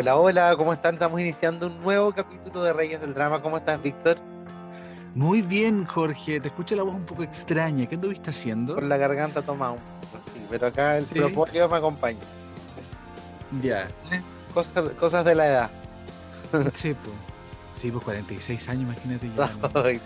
Hola, hola, ¿cómo están? Estamos iniciando un nuevo capítulo de Reyes del Drama. ¿Cómo estás, Víctor? Muy bien, Jorge. Te escucho la voz un poco extraña. ¿Qué anduviste haciendo? Con la garganta tomada un poco, sí, pero acá el Sí. propóleo me acompaña. Ya. Cosas, cosas de la edad. Sí, pues. Sí, pues 46 años, imagínate. Ya no, Ay, no,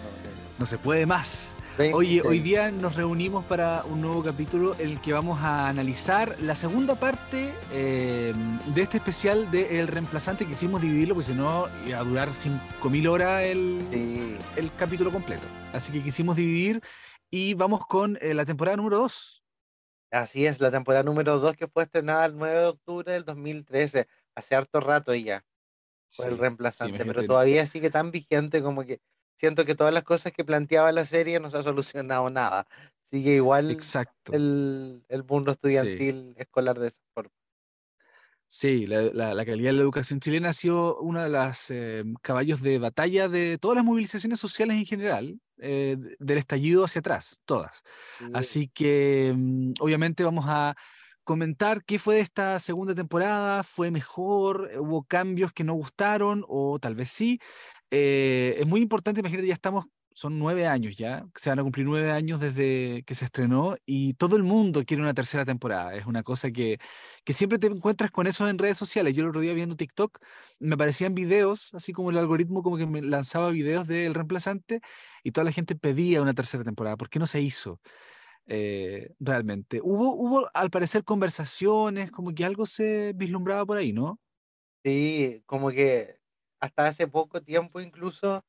no se puede más. 20, Oye, hoy día nos reunimos para un nuevo capítulo en el que vamos a analizar la segunda parte eh, de este especial de El Reemplazante. Quisimos dividirlo porque si no iba a durar 5.000 horas el, Sí, el capítulo completo. Así que quisimos dividir y vamos con eh, la temporada número 2. así es, la temporada número 2 que fue estrenada el 9 de octubre del 2013, hace harto rato ya, fue el reemplazante, pero imagínate. todavía sigue tan vigente como que siento que todas las cosas que planteaba la serie no se ha solucionado nada. Sigue igual Exacto. el, el mundo estudiantil escolar de esa forma. Sí, la, la- la calidad de la educación chilena ha sido uno de los caballos de batalla de todas las movilizaciones sociales en general, eh, del estallido hacia atrás, todas. Sí, Así que mm, obviamente vamos a comentar qué fue de esta segunda temporada, fue mejor, Eh, hubo cambios que no gustaron o tal vez sí. Eh, es muy importante, imagínate, ya estamos, son nueve años ya, se van a cumplir nueve años desde que se estrenó y todo el mundo quiere una tercera temporada. Es una cosa que, que siempre te encuentras con eso en redes sociales. Yo el otro día viendo TikTok me aparecían videos, así como el algoritmo como que me lanzaba videos del reemplazante y toda la gente pedía una tercera temporada. ¿Por qué no se hizo? eh, realmente. Hubo, hubo, al parecer, conversaciones, como que algo se vislumbraba por ahí, ¿no? Sí, como que hasta hace poco tiempo incluso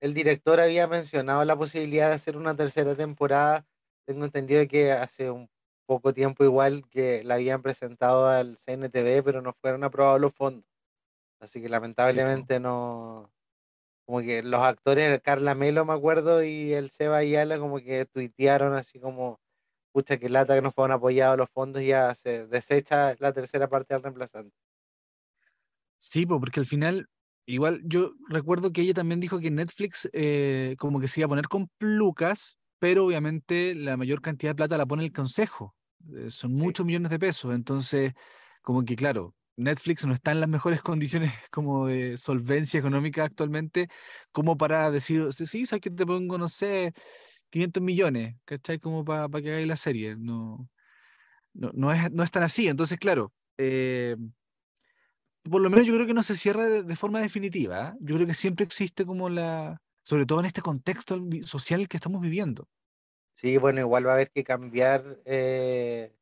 el director había mencionado la posibilidad de hacer una tercera temporada. Tengo entendido que hace un poco tiempo igual que la habían presentado al CNTV, pero no fueron aprobados los fondos. Así que lamentablemente no, como que los actores, Carla Melo me acuerdo, y el Seba Ayala como que tuitearon así como, pucha, que lata que no fueron apoyados los fondos, y ya se desecha la tercera parte del reemplazante. Sí, po, porque al final, igual yo recuerdo que ella también dijo que Netflix eh, como que se iba a poner con lucas, pero obviamente la mayor cantidad de plata la pone el consejo. eh, son muchos millones de pesos, entonces como que claro, Netflix no está en las mejores condiciones como de solvencia económica actualmente como para decir, sí, sí, sabes que te pongo, no sé, 500 millones, ¿cachai? Como para que hagáis la serie. No, no, no es, no es tan así, entonces claro. eh, por lo menos yo creo que no se cierra de, de forma definitiva. ¿ah? Yo creo que siempre existe como la, sobre todo en este contexto social que estamos viviendo. Sí, bueno, igual va a haber que cambiar, eh,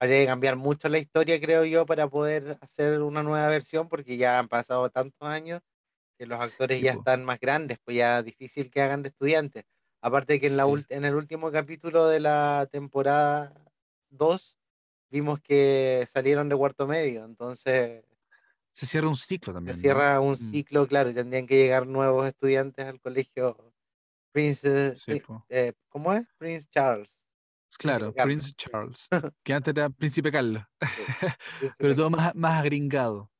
habría que cambiar mucho la historia, creo yo, para poder hacer una nueva versión, porque ya han pasado tantos años que los actores Sí, ya po. están más grandes, pues ya difícil que hagan de estudiantes. Aparte que en, la Sí. en el último capítulo de la temporada 2 vimos que salieron de cuarto medio, entonces Se cierra un ciclo se también. ¿no? cierra un Mm, ciclo, claro, y tendrían que llegar nuevos estudiantes al colegio Prince, Sí, po. eh, ¿cómo es? Prince Charles. Claro. Prince Charles, que antes era Príncipe Carlos, Sí, pero todo más, más agringado.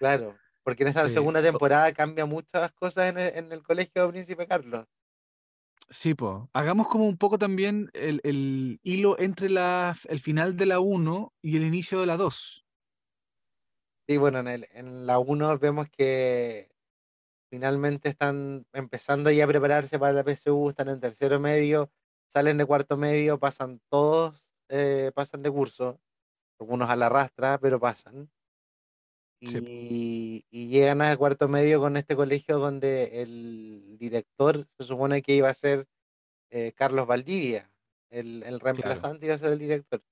Claro, porque en esta Sí. segunda temporada cambia muchas cosas en el, en el colegio de Príncipe Carlos. Sí, pues. Hagamos como un poco también el, el hilo entre la, el final de la 1 y el inicio de la 2. Sí, bueno, en, el, en la 1 vemos que finalmente están empezando ya a prepararse para la PSU, están en tercero medio, salen de cuarto medio, pasan todos, eh, pasan de curso, algunos a la rastra, pero pasan. Sí. Y, llegan a cuarto medio con este colegio donde el director se supone que iba a ser eh, Carlos Valdivia, el, el reemplazante iba a ser el director.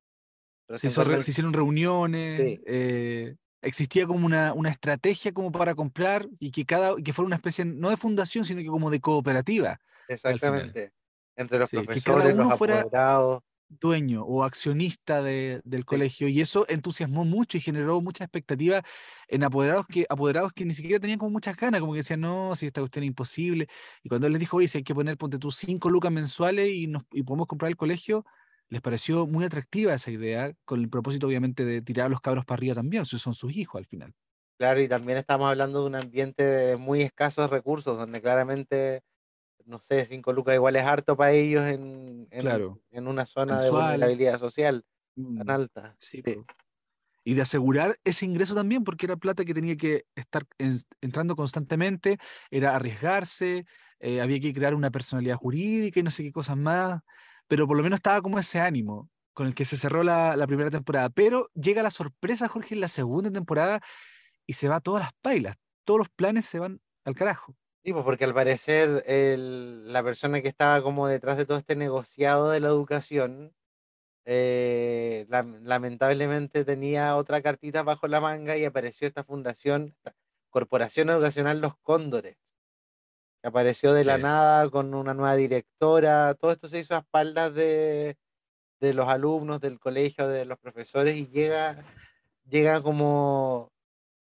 Se, hizo hicieron reuniones, Sí. eh, existía como una, una estrategia como para comprar y que cada que fuera una especie, no de fundación, sino que como de cooperativa. Exactamente. Entre los Sí, que cada profesores, los uno fuera- apoderados. dueño o accionista del colegio y eso entusiasmó mucho y generó mucha expectativa en apoderados que, apoderados que ni siquiera tenían como muchas ganas, como que decían, no, si esta cuestión es imposible. Y cuando él les dijo, oye, si hay que poner, ponte tú, cinco lucas mensuales y, nos, y podemos comprar el colegio, les pareció muy atractiva esa idea, con el propósito obviamente de tirar a los cabros para arriba también, si son sus hijos al final. Claro, y también estamos hablando de un ambiente de muy escasos recursos, donde claramente no sé, cinco lucas igual es harto para ellos en, en, una zona de vulnerabilidad social tan mm, alta. Sí, Y de asegurar ese ingreso también, porque era plata que tenía que estar entrando constantemente, era arriesgarse, eh, había que crear una personalidad jurídica y no sé qué cosas más, pero por lo menos estaba como ese ánimo con el que se cerró la, primera temporada. Pero llega la sorpresa, Jorge, en la segunda temporada y se va todas las pailas, todos los planes se van al carajo. Sí, pues porque al parecer la persona que estaba como detrás de todo este negociado de la educación, eh, lamentablemente tenía otra cartita bajo la manga y apareció esta fundación, Corporación Educacional Los Cóndores, que apareció de la nada con una nueva directora, todo esto se hizo a espaldas de, de los alumnos del colegio, de los profesores y llega, llega como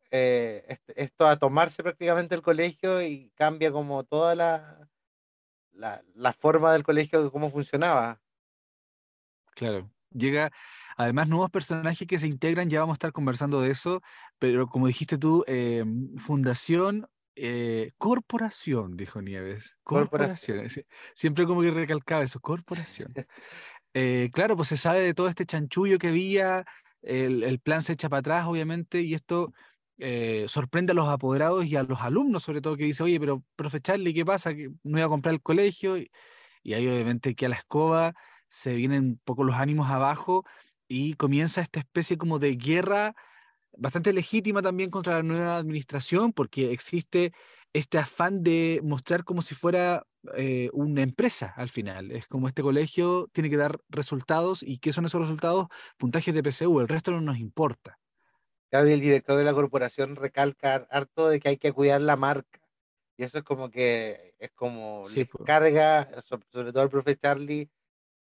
eh, esto a tomarse prácticamente el colegio y cambia como toda la, la, forma del colegio de cómo funcionaba. Claro. Llega además nuevos personajes que se integran, ya vamos a estar conversando de eso, pero como dijiste tú, eh, fundación, eh, corporación, dijo Nieves. Corporación. Siempre como que recalcaba eso, corporación. claro, pues se sabe de todo este chanchullo que había, el, el, plan se echa para atrás, obviamente, y esto eh, sorprende a los apoderados y a los alumnos, sobre todo, que dice, oye, pero profe Charlie, ¿qué pasa? Que no iba a comprar el colegio. Y, ahí obviamente que a la escoba se vienen un poco los ánimos abajo y comienza esta especie como de guerra bastante legítima también contra la nueva administración, porque existe este afán de mostrar como si fuera eh, una empresa al final. Es como este colegio tiene que dar resultados y ¿qué son esos resultados? Puntajes de PSU, el resto no nos importa. Claro, el director de la corporación recalca harto de que hay que cuidar la marca. Y eso es como que es como les carga, sobre todo al profe Charlie,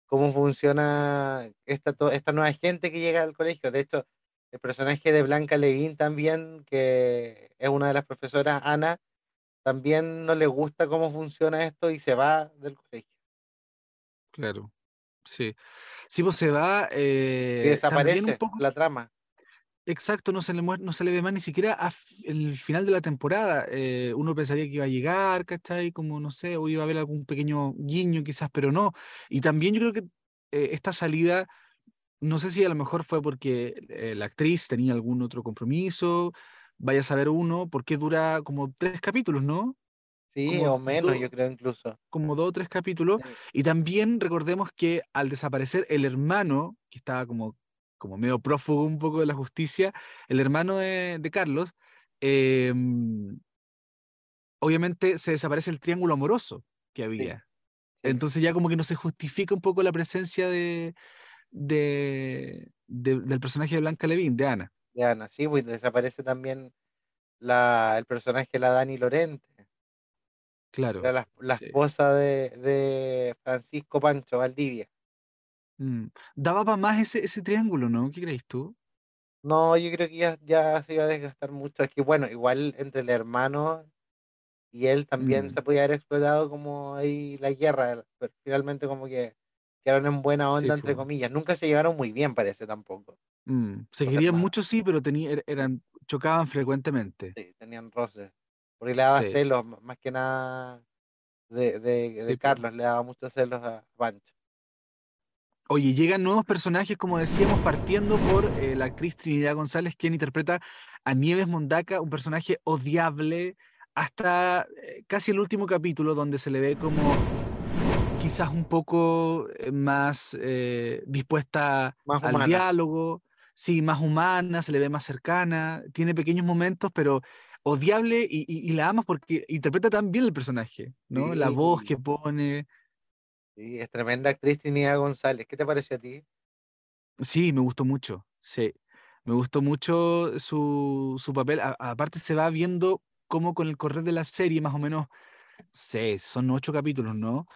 cómo funciona esta, esta nueva gente que llega al colegio. De hecho, el personaje de Blanca Levín también, que es una de las profesoras, Ana, también no le gusta cómo funciona esto y se va del colegio. Claro, sí. Sí, pues se va. Eh, y desaparece la trama. Exacto, no se le, no se le ve más ni siquiera al el final de la temporada. Eh, uno pensaría que iba a llegar, ¿cachai? Como, no sé, o iba a haber algún pequeño guiño quizás, pero no. Y también yo creo que eh, esta salida, no sé si a lo mejor fue porque eh, la actriz tenía algún otro compromiso, vaya a saber uno, porque dura como tres capítulos, ¿no? Sí, o menos, yo creo incluso. Como dos o tres capítulos. Y también recordemos que al desaparecer el hermano, que estaba como como medio prófugo un poco de la justicia, el hermano de, Carlos, em, obviamente se desaparece el triángulo amoroso que había. Entonces ya como que no se justifica un poco la presencia de, de, del personaje de Blanca Levin, de Ana. De Ana, sí, pues desaparece también la, el personaje de la Dani Lorente. Claro. la, la esposa de, de Francisco Pancho Valdivia. Mm, daba para más ese, ese triángulo, ¿no? ¿Qué crees tú? No, yo creo que ya, ya se iba a desgastar mucho. Es que bueno, igual entre el hermano y él también mm. se podía haber explorado como ahí la guerra, pero finalmente como que quedaron en buena onda, entre comillas. Nunca se llevaron muy bien, parece tampoco. Mm, se querían mucho, sí, pero tenía, er, eran, chocaban frecuentemente. Sí, tenían roces. Porque le daba celos, más que nada de, de, Carlos, le daba muchos celos a Pancho. Oye, llegan nuevos personajes, como decíamos, partiendo por eh, la actriz Trinidad González, quien interpreta a Nieves Mondaca, un personaje odiable, hasta eh, casi el último capítulo, donde se le ve como quizás un poco eh, más dispuesta al diálogo, sí, más humana, se le ve más cercana, tiene pequeños momentos, pero odiable y, la amas porque interpreta tan bien el personaje, ¿no? La voz que pone. Sí, es tremenda actriz Trinidad González. ¿Qué te pareció a ti? Sí, me gustó mucho, sí. Me gustó mucho su, su papel. aparte se va viendo cómo con el correr de la serie, más o menos, seis, son ocho capítulos, ¿no?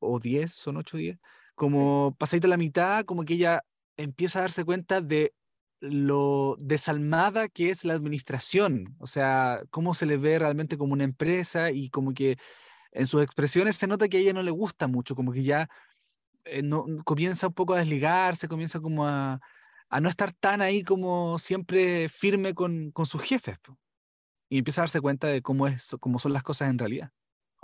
O diez, son ocho, diez. como pasadita la mitad, como que ella empieza a darse cuenta de lo desalmada que es la administración, o sea, cómo se le ve realmente como una empresa y como que en sus expresiones se nota que a ella no le gusta mucho, como que ya eh, no, comienza un poco a desligarse, comienza como a, a no estar tan ahí como siempre firme con, con sus jefes. Y empieza a darse cuenta de cómo, es, cómo son las cosas en realidad.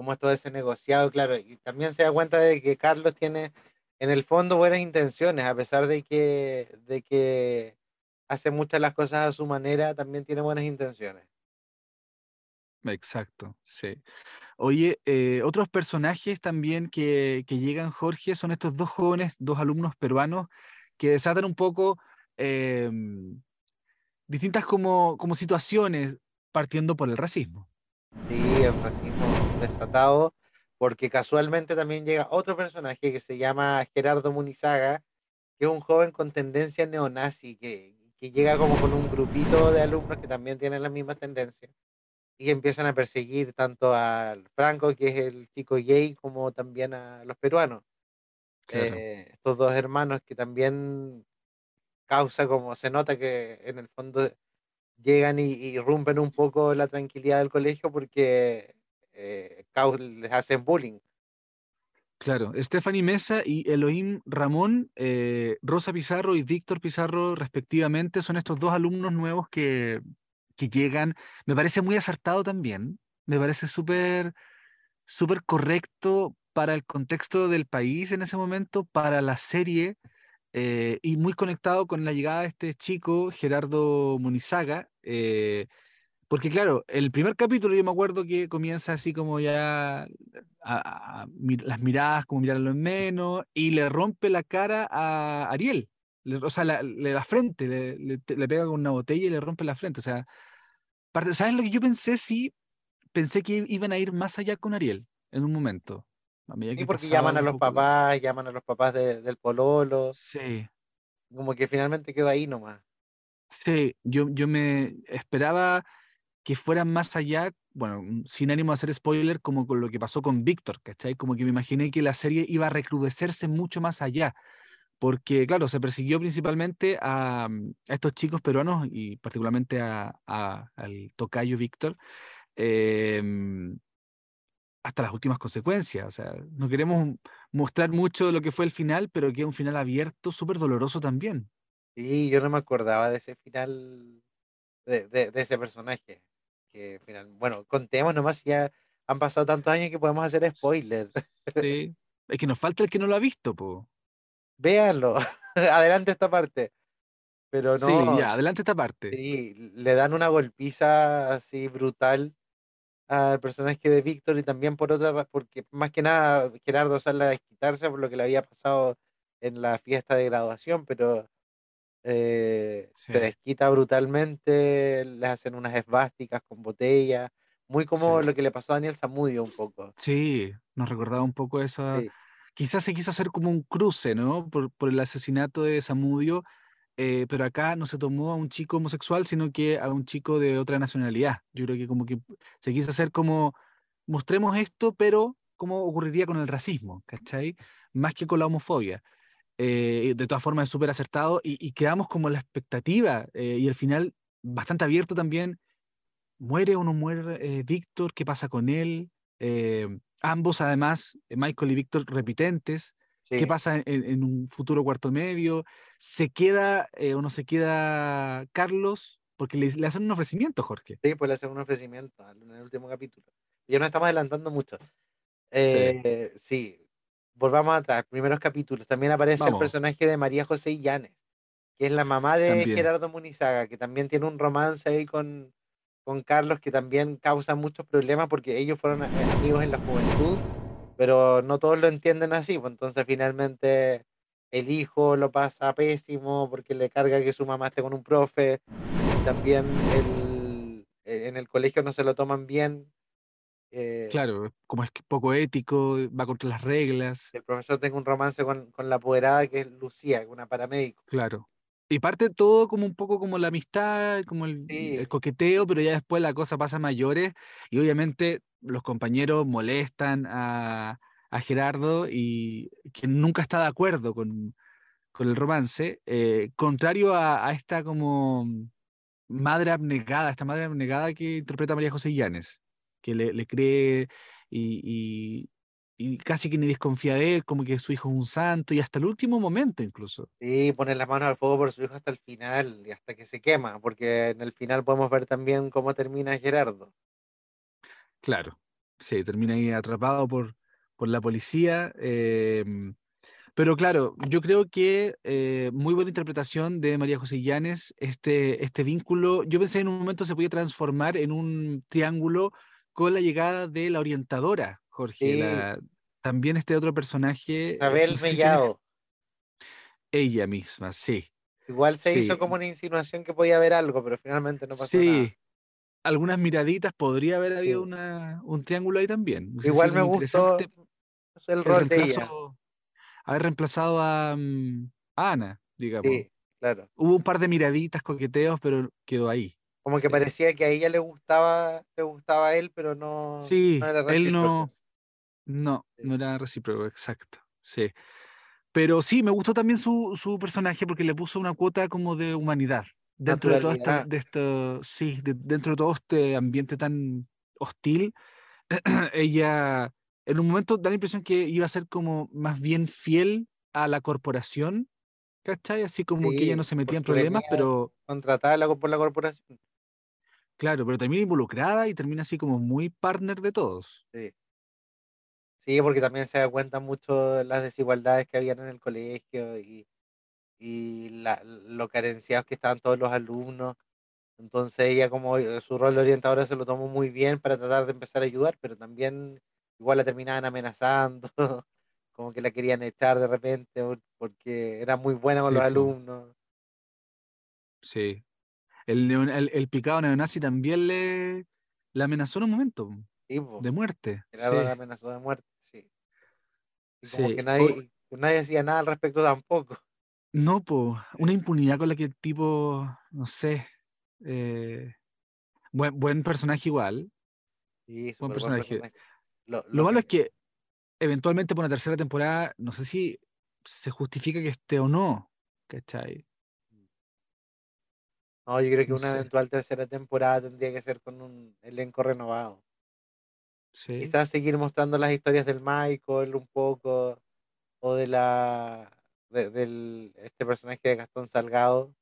Cómo es todo ese negociado, claro. Y también se da cuenta de que Carlos tiene en el fondo buenas intenciones, a pesar de que, de que hace muchas las cosas a su manera, también tiene buenas intenciones. Exacto, sí. Oye, eh, otros personajes también que, que, llegan, Jorge, son estos dos jóvenes, dos alumnos peruanos, que desatan un poco em, distintas como, como situaciones, partiendo por el racismo. Sí, el racismo desatado, porque casualmente también llega otro personaje que se llama Gerardo Munizaga, que es un joven con tendencia neonazi, que, que llega como con un grupito de alumnos que también tienen las mismas tendencias y empiezan a perseguir tanto al Franco, que es el chico gay, como también a los peruanos. Eh, estos dos hermanos que también causa como se nota que en el fondo llegan y, irrumpen un poco la tranquilidad del colegio porque eh, les hacen bullying. Claro, Stephanie Mesa y Elohim Ramón, eh, Rosa Pizarro y Víctor Pizarro respectivamente, son estos dos alumnos nuevos que, que llegan. Me parece muy acertado también, me parece súper súper correcto para el contexto del país en ese momento, para la serie, eh, y muy conectado con la llegada de este chico, Gerardo Munizaga, eh, porque claro, el primer capítulo yo me acuerdo que comienza así como ya a, las miradas, como mirarlo en menos, y le rompe la cara a Ariel. o sea, le da frente, le, pega con una botella y le rompe la frente. O sea, ¿sabes lo que yo pensé? Sí, pensé que iban a ir más allá con Ariel en un momento. Y porque llaman a los papás, llaman a los papás del pololo. Sí. Como que finalmente quedó ahí nomás. Sí, yo, yo me esperaba que fueran más allá, bueno, mm, sin ánimo de hacer spoiler, como con lo que pasó con Víctor, ¿cachai? Como que me imaginé que la serie iba a recrudecerse mucho más allá, porque claro, se persiguió principalmente a, mm, estos chicos peruanos y particularmente a, al tocayo Víctor, em, hasta las últimas consecuencias. O sea, no queremos mostrar mucho lo que fue el final, pero que es un final abierto, súper doloroso también. Sí, yo no me acordaba de ese final, de, de, ese personaje. Que final, bueno, contemos nomás, ya han pasado tantos años que podemos hacer spoilers. Sí, es que nos falta el que no lo ha visto, po. Véanlo, adelante esta parte. Pero no. Sí, ya, adelante esta parte. Sí, le dan una golpiza así brutal al personaje de Víctor y también por otra, porque más que nada Gerardo sale a desquitarse por lo que le había pasado en la fiesta de graduación, pero eh, se desquita brutalmente, le hacen unas esvásticas con botella, muy como lo que le pasó a Daniel Zamudio un poco. Sí, nos recordaba un poco eso. Quizás se quiso hacer como un cruce, ¿no? Por, por el asesinato de Zamudio eh, pero acá no se tomó a un chico homosexual, sino que a un chico de otra nacionalidad. Yo creo que como que se quiso hacer como, mostremos esto, pero cómo ocurriría con el racismo, ¿cachai? Más que con la homofobia. Eh, de todas formas es súper acertado y, quedamos como la expectativa eh, y el final bastante abierto también. ¿Muere o no muere Víctor? ¿Qué pasa con él? ambos además, Michael y Víctor, repitentes. ¿Qué pasa en, un futuro cuarto medio? ¿Se queda eh, o no se queda Carlos? Porque le, hacen un ofrecimiento, Jorge. Sí, pues le hacen un ofrecimiento en el último capítulo. Ya nos estamos adelantando mucho. Eh, sí. Volvamos atrás, primeros capítulos. También aparece el personaje de María José Illanes, que es la mamá de Gerardo Munizaga, que también tiene un romance ahí con, con Carlos, que también causa muchos problemas porque ellos fueron amigos en la juventud pero no todos lo entienden así, pues entonces finalmente el hijo lo pasa pésimo porque le carga que su mamá esté con un profe, también el, e, en el colegio no se lo toman bien. Eh, claro, como es poco ético, va contra las reglas. El profesor tiene un romance con, con la apoderada que es Lucía, una paramédico. Claro. Y parte todo como un poco como la amistad, como el, el, coqueteo, pero ya después la cosa pasa a mayores y obviamente los compañeros molestan a, a Gerardo y que nunca está de acuerdo con, con el romance, eh, contrario a, esta como madre abnegada, esta madre abnegada que interpreta María José Llanes, que le, le cree y, y, casi que ni desconfía de él, como que su hijo es un santo, y hasta el último momento incluso. Sí, pone las manos al fuego por su hijo hasta el final, y hasta que se quema, porque en el final podemos ver también cómo termina Gerardo. Claro, sí, termina ahí atrapado por, por la policía. Em, pero claro, yo creo que eh, muy buena interpretación de María José Llanes, este, este vínculo. Yo pensé en un momento se podía transformar en un triángulo con la llegada de la orientadora, Jorge. también este otro personaje. Isabel Mellado. Ella misma, sí. Igual se hizo como una insinuación que podía haber algo, pero finalmente no pasó sí algunas miraditas, podría haber habido una, un triángulo ahí también. Igual me gustó el rol de ella. Haber reemplazado mm, a, Ana, digamos. Sí, claro. Hubo un par de miraditas, coqueteos, pero quedó ahí. Como que parecía que a ella le gustaba, le gustaba a él, pero no, sí, no era Él no, no, no era recíproco, exacto. Sí. Pero sí, me gustó también su, su personaje porque le puso una cuota como de humanidad dentro de todo esto, de esto sí, dentro de todo este ambiente tan hostil, ella en un momento da la impresión que iba a ser como más bien fiel a la corporación, ¿cachai? Así como que ella no se metía en problemas, pero... Contratada por la corporación. Claro, pero termina involucrada y termina así como muy partner de todos. Sí. Sí, porque también se da cuenta mucho de las desigualdades que habían en el colegio y y la, lo carenciados que estaban todos los alumnos. Entonces ella como eh, su rol de orientadora se lo tomó muy bien para tratar de empezar a ayudar, pero también igual la terminaban amenazando, como que la querían echar de repente porque era muy buena con los alumnos. Sí. El, el, el, picado neonazi también le, le amenazó en un momento de muerte. Era sí. amenazó de muerte, sí. como que nadie, nadie decía nada al respecto tampoco. No, pues, una impunidad con la que el tipo, no sé, eh, buen, buen personaje igual. Sí, buen personaje. Lo, malo es que eventualmente por una tercera temporada, no sé si se justifica que esté o no, ¿cachai? No, yo creo que una eventual tercera temporada tendría que ser con un elenco renovado. Sí. Quizás seguir mostrando las historias del Michael un poco, o de la de, del este personaje de Gastón Salgado.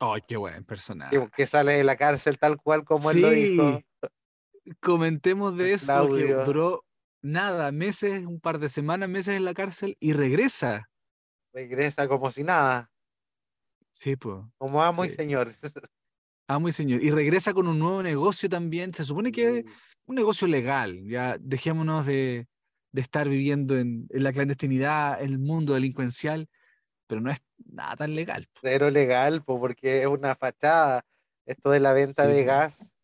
Ay, qué buen personaje. Que, sale de la cárcel tal cual como él lo dijo. Comentemos de eso, que duró nada, meses, un par de semanas, meses en la cárcel y regresa. Regresa como si nada. Sí, pues. Como amo y señor. Amo y señor. Y regresa con un nuevo negocio también. Se supone que es un negocio legal. Ya dejémonos de, de estar viviendo en, la clandestinidad, en el mundo delincuencial, pero no es nada tan legal. Cero legal, porque es una fachada. Esto de la venta de gas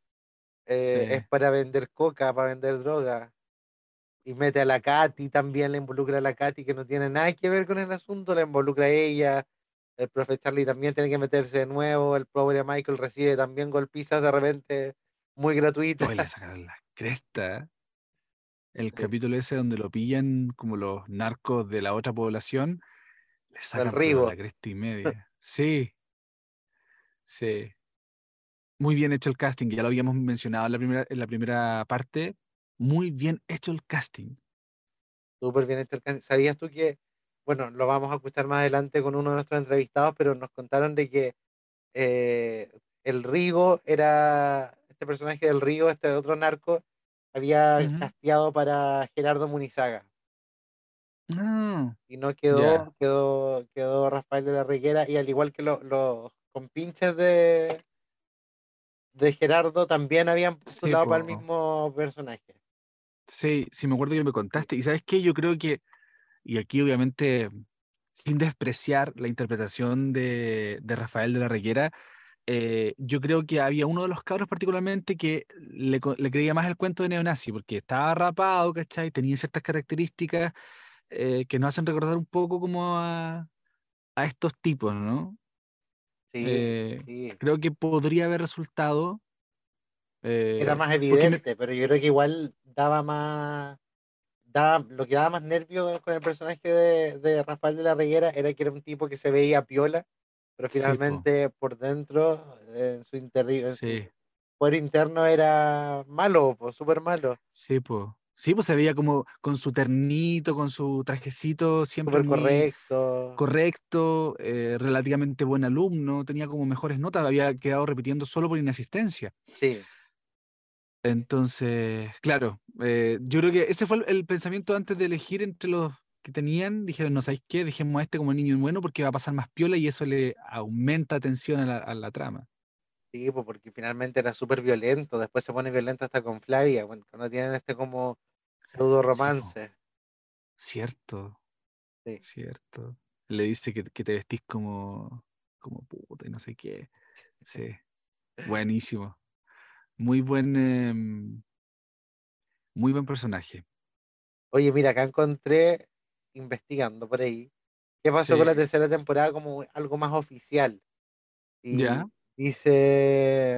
eh, es para vender coca, para vender droga. Y mete a la Katy, también le involucra a la Katy, que no tiene nada que ver con el asunto, la involucra a ella. El profe Charlie también tiene que meterse de nuevo. El pobre Michael recibe también golpizas de repente muy gratuitas. le sacaron la cresta el capítulo ese donde lo pillan como los narcos de la otra población, le sacan la cresta y media. Sí. Sí. Muy bien hecho el casting, ya lo habíamos mencionado en la primera, en la primera parte. Muy bien hecho el casting. Súper bien hecho el casting. ¿Sabías tú que, bueno, lo vamos a escuchar más adelante con uno de nuestros entrevistados, pero nos contaron de que eh, el Rigo era, este personaje del Rigo, este otro narco, había casteado para Gerardo Munizaga. Ah, y no quedó, quedó, quedó Rafael de la Reguera, y al igual que los compinches de, de Gerardo también habían postulado para el mismo personaje. Sí, sí, me acuerdo que me contaste. Y sabes qué, yo creo que, y aquí obviamente, sin despreciar la interpretación de, de Rafael de la Reguera, eh, yo creo que había uno de los cabros particularmente que le, creía más el cuento de neonazi, porque estaba rapado, ¿cachai? Tenía ciertas características eh, que nos hacen recordar un poco como a, a estos tipos, ¿no? Sí, eh, sí, Creo que podría haber resultado. Era más evidente, pero yo creo que igual daba más, da, lo que daba más nervio con el personaje de, de Rafael de la Reguera era que era un tipo que se veía piola, pero Sí, po. finalmente por dentro, en su, interi- en su Sí, fuero interno era malo, pues súper malo, sí, pues. Sí, pues se veía como con su ternito, con su trajecito, siempre muy correcto. correcto, eh, relativamente buen alumno, tenía como mejores notas, había quedado repitiendo solo por inasistencia. Sí, Entonces, claro, eh, yo creo que ese fue el, el pensamiento antes de elegir entre los que tenían. Dijeron, no sabéis qué, dejemos a este como niño bueno porque va a pasar más piola y eso le aumenta atención a la, a la trama. sí, porque finalmente era súper violento, después se pone violento hasta con Flavia, cuando tienen este como pseudo romance. Cierto, Sí. cierto. Le dice que, que te vestís como, como puta y no sé qué. Sí, buenísimo. Muy buen, em, muy buen personaje. Oye, mira, acá encontré, investigando por ahí, qué pasó con la tercera temporada como algo más oficial. Y Ya. dice,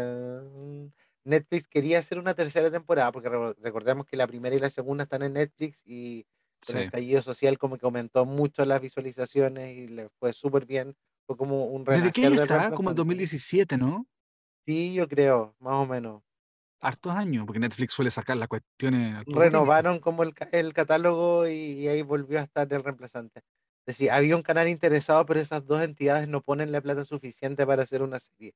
Netflix quería hacer una tercera temporada, porque re- recordemos que la primera y la segunda están en Netflix y con el estallido social como que aumentó mucho las visualizaciones y le fue súper bien. Fue como un ¿Desde qué año del está? Como el reemplazante. 2017, ¿no? Sí, yo creo, más o menos. Hartos años, porque Netflix suele sacar las cuestiones renovaron como el, el catálogo y, y ahí volvió a estar el reemplazante. Es decir, había un canal interesado, pero esas dos entidades no ponen la plata suficiente para hacer una serie.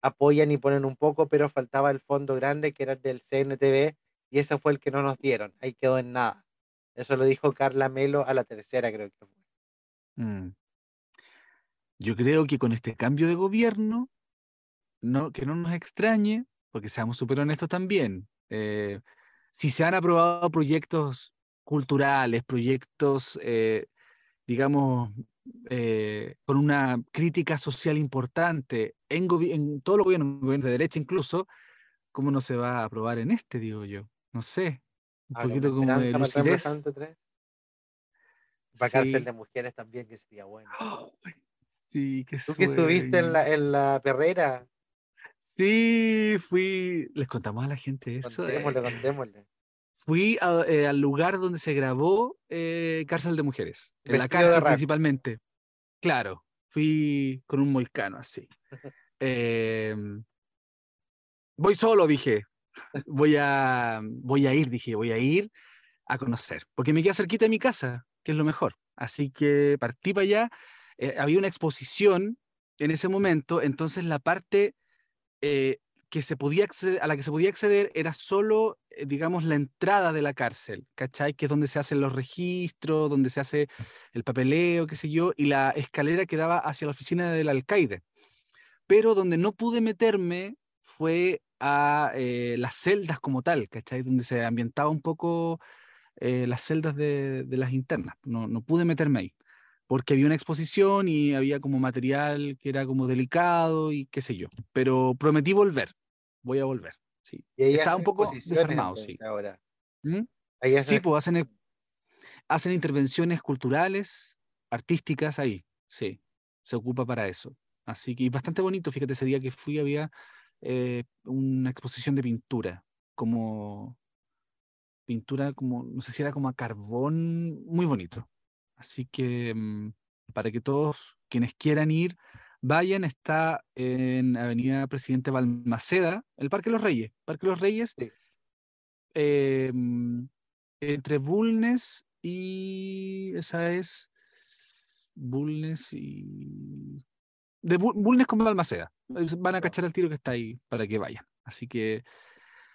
Apoyan y ponen un poco, pero faltaba el fondo grande que era el del CNTV y ese fue el que no nos dieron. Ahí quedó en nada. Eso lo dijo Carla Melo a la tercera, creo que fue. Mm. Yo creo que con este cambio de gobierno, no, que no nos extrañe, porque seamos súper honestos también, eh, si se han aprobado proyectos culturales, proyectos, eh, digamos, eh, con una crítica social importante en, en todos los gobiernos, gobiernos de derecha incluso, ¿cómo no se va a aprobar en este, digo yo? No sé, un Ahora, poquito como de lucidez. reemplazante 3. Para cárcel Sí. de mujeres también, que sería bueno. Sí, qué Tú que estuviste en la, en la perrera, Sí, fui. Les contamos a la gente eso. contémosle, eh. contémosle. Fui a- eh, al lugar donde se grabó eh, Cárcel de Mujeres, en la cárcel principalmente. Claro, fui con un moicano así. Em, voy solo, dije. Voy a, voy a ir, dije, voy a ir a conocer, porque me queda cerquita de mi casa, que es lo mejor. Así que partí para allá. eh, había una exposición en ese momento, entonces la parte eh, que se podía acceder, a la que se podía acceder era solo, eh, digamos, la entrada de la cárcel, ¿cachai? Que es donde se hacen los registros, donde se hace el papeleo, qué sé yo, y la escalera que daba hacia la oficina del alcaide. Pero donde no pude meterme fue a eh, las celdas como tal, ¿cachai? Donde se ambientaba un poco las celdas de, de las internas. No, no pude meterme ahí, porque había una exposición y había como material que era como delicado y qué sé yo. Pero prometí volver, voy a volver, sí. Y ahí Estaba un poco desarmado, sí. Ahora. ¿Mm? Ahí hacen Sí, pues hacen, hacen intervenciones culturales, artísticas ahí, sí, se ocupa para eso. Así que y bastante bonito, fíjate, ese día que fui había eh, una exposición de pintura, como pintura, como, no sé si era como a carbón, muy bonito. Así que mm, para que todos quienes quieran ir, vayan, está en Avenida Presidente Balmaceda, el Parque Los Reyes, Parque Los Reyes, Sí. eh, mm, entre Bulnes y esa es Bulnes y de Bu- Bulnes con Balmaceda. Van a cachar el tiro que está ahí para que vayan. Así que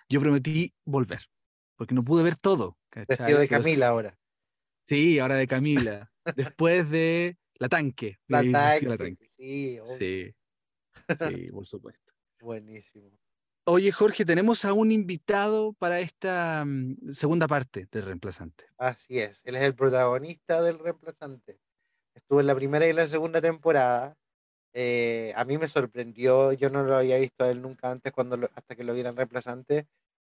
yo prometí volver, porque no pude ver todo. ¿cachai? vestido de Pero Camila ahora. Sí, ahora de Camila. Después de La Tanque. La tanque, Sí, Sí, sí, por supuesto. buenísimo. Oye, Jorge, tenemos a un invitado para esta mm, segunda parte del reemplazante. Así es, él es el protagonista del reemplazante. Estuvo en la primera y la segunda temporada. Eh, a mí me sorprendió, yo no lo había visto a él nunca antes cuando lo- hasta que lo vieran reemplazante.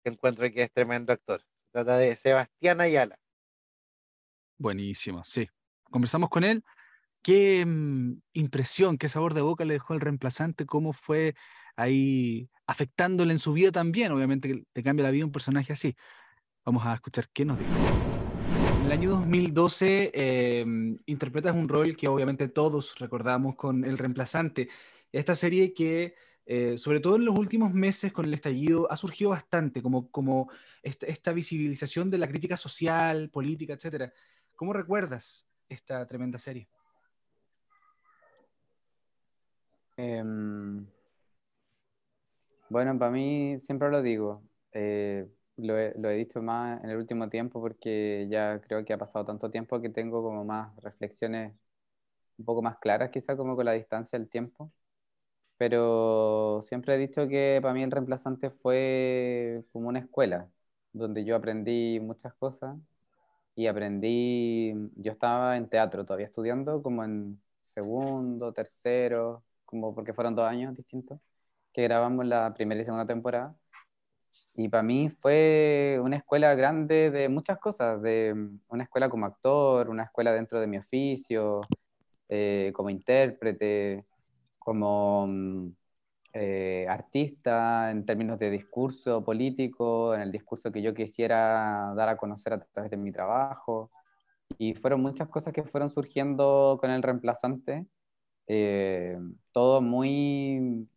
Encuentro que es tremendo actor. Se trata de Sebastián Ayala. Buenísimo, sí. Conversamos con él. ¿Qué mm, impresión, qué sabor de boca le dejó el reemplazante? ¿Cómo fue ahí afectándole en su vida también? Obviamente te cambia la vida un personaje así. Vamos a escuchar qué nos dijo. En el año 2012 em, interpretas un rol que obviamente todos recordamos con El Reemplazante. Esta serie que, eh, sobre todo en los últimos meses con el estallido, ha surgido bastante como, como esta, visibilización de la crítica social, política, etc. ¿Cómo recuerdas esta tremenda serie? Em, bueno, para mí siempre lo digo. Eh, lo he, dicho más en el último tiempo porque ya creo que ha pasado tanto tiempo que tengo como más reflexiones un poco más claras, quizá como con la distancia del tiempo. Pero siempre he dicho que para mí el reemplazante fue como una escuela, donde yo aprendí muchas cosas y aprendí, yo estaba en teatro todavía estudiando, como en segundo, tercero, como porque fueron dos años distintos, que grabamos la primera y segunda temporada. Y para mí fue una escuela grande de muchas cosas, de mm, una escuela como actor, una escuela dentro de mi oficio, eh, como intérprete, como mm, eh, artista, en términos de discurso político, en el discurso que yo quisiera dar a conocer a través de mi trabajo. Y fueron muchas cosas que fueron surgiendo con el reemplazante, eh, todo muy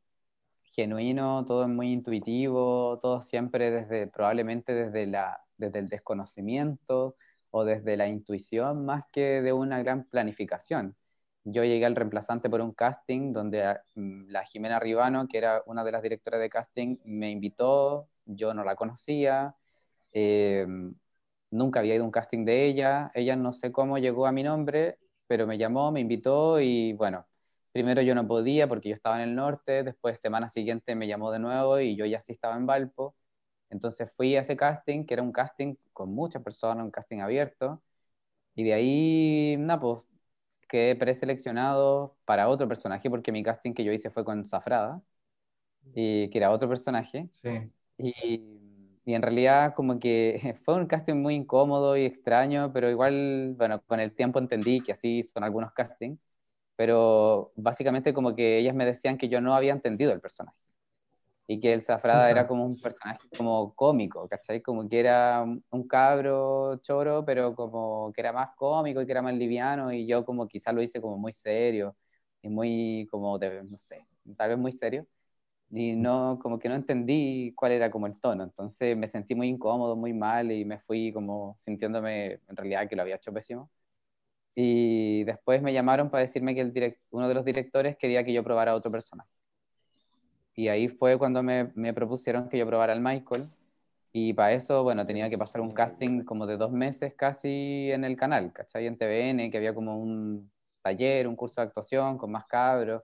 genuino, todo muy intuitivo, todo siempre desde, probablemente desde, la, desde el desconocimiento o desde la intuición más que de una gran planificación. Yo llegué al reemplazante por un casting donde mm, la Jimena Ribano, que era una de las directoras de casting, me invitó, yo no la conocía, eh, nunca había ido a un casting de ella, ella no sé cómo llegó a mi nombre, pero me llamó, me invitó y bueno, primero yo no podía porque yo estaba en el norte, después semana siguiente me llamó de nuevo y yo ya sí estaba en Valpo. Entonces fui a ese casting, que era un casting con muchas personas, un casting abierto. Y de ahí, nada, pues quedé preseleccionado para otro personaje porque mi casting que yo hice fue con Zafrada, y, que era otro personaje. Sí. Y, y en realidad como que fue un casting muy incómodo y extraño, pero igual, bueno, con el tiempo entendí que así son algunos castings pero básicamente como que ellas me decían que yo no había entendido el personaje y que el Zafrada era como un personaje como cómico, ¿cachai? Como que era un cabro choro, pero como que era más cómico y que era más liviano y yo como quizá lo hice como muy serio y muy como, de, no sé, tal vez muy serio y no, como que no entendí cuál era como el tono, entonces me sentí muy incómodo, muy mal y me fui como sintiéndome en realidad que lo había hecho pésimo y después me llamaron para decirme que el uno de los directores quería que yo probara a otro personaje. Y ahí fue cuando me, me propusieron que yo probara al Michael. Y para eso, bueno, tenía que pasar un casting como de dos meses casi en el canal, ¿cachai? En TVN, que había como un taller, un curso de actuación con más cabros.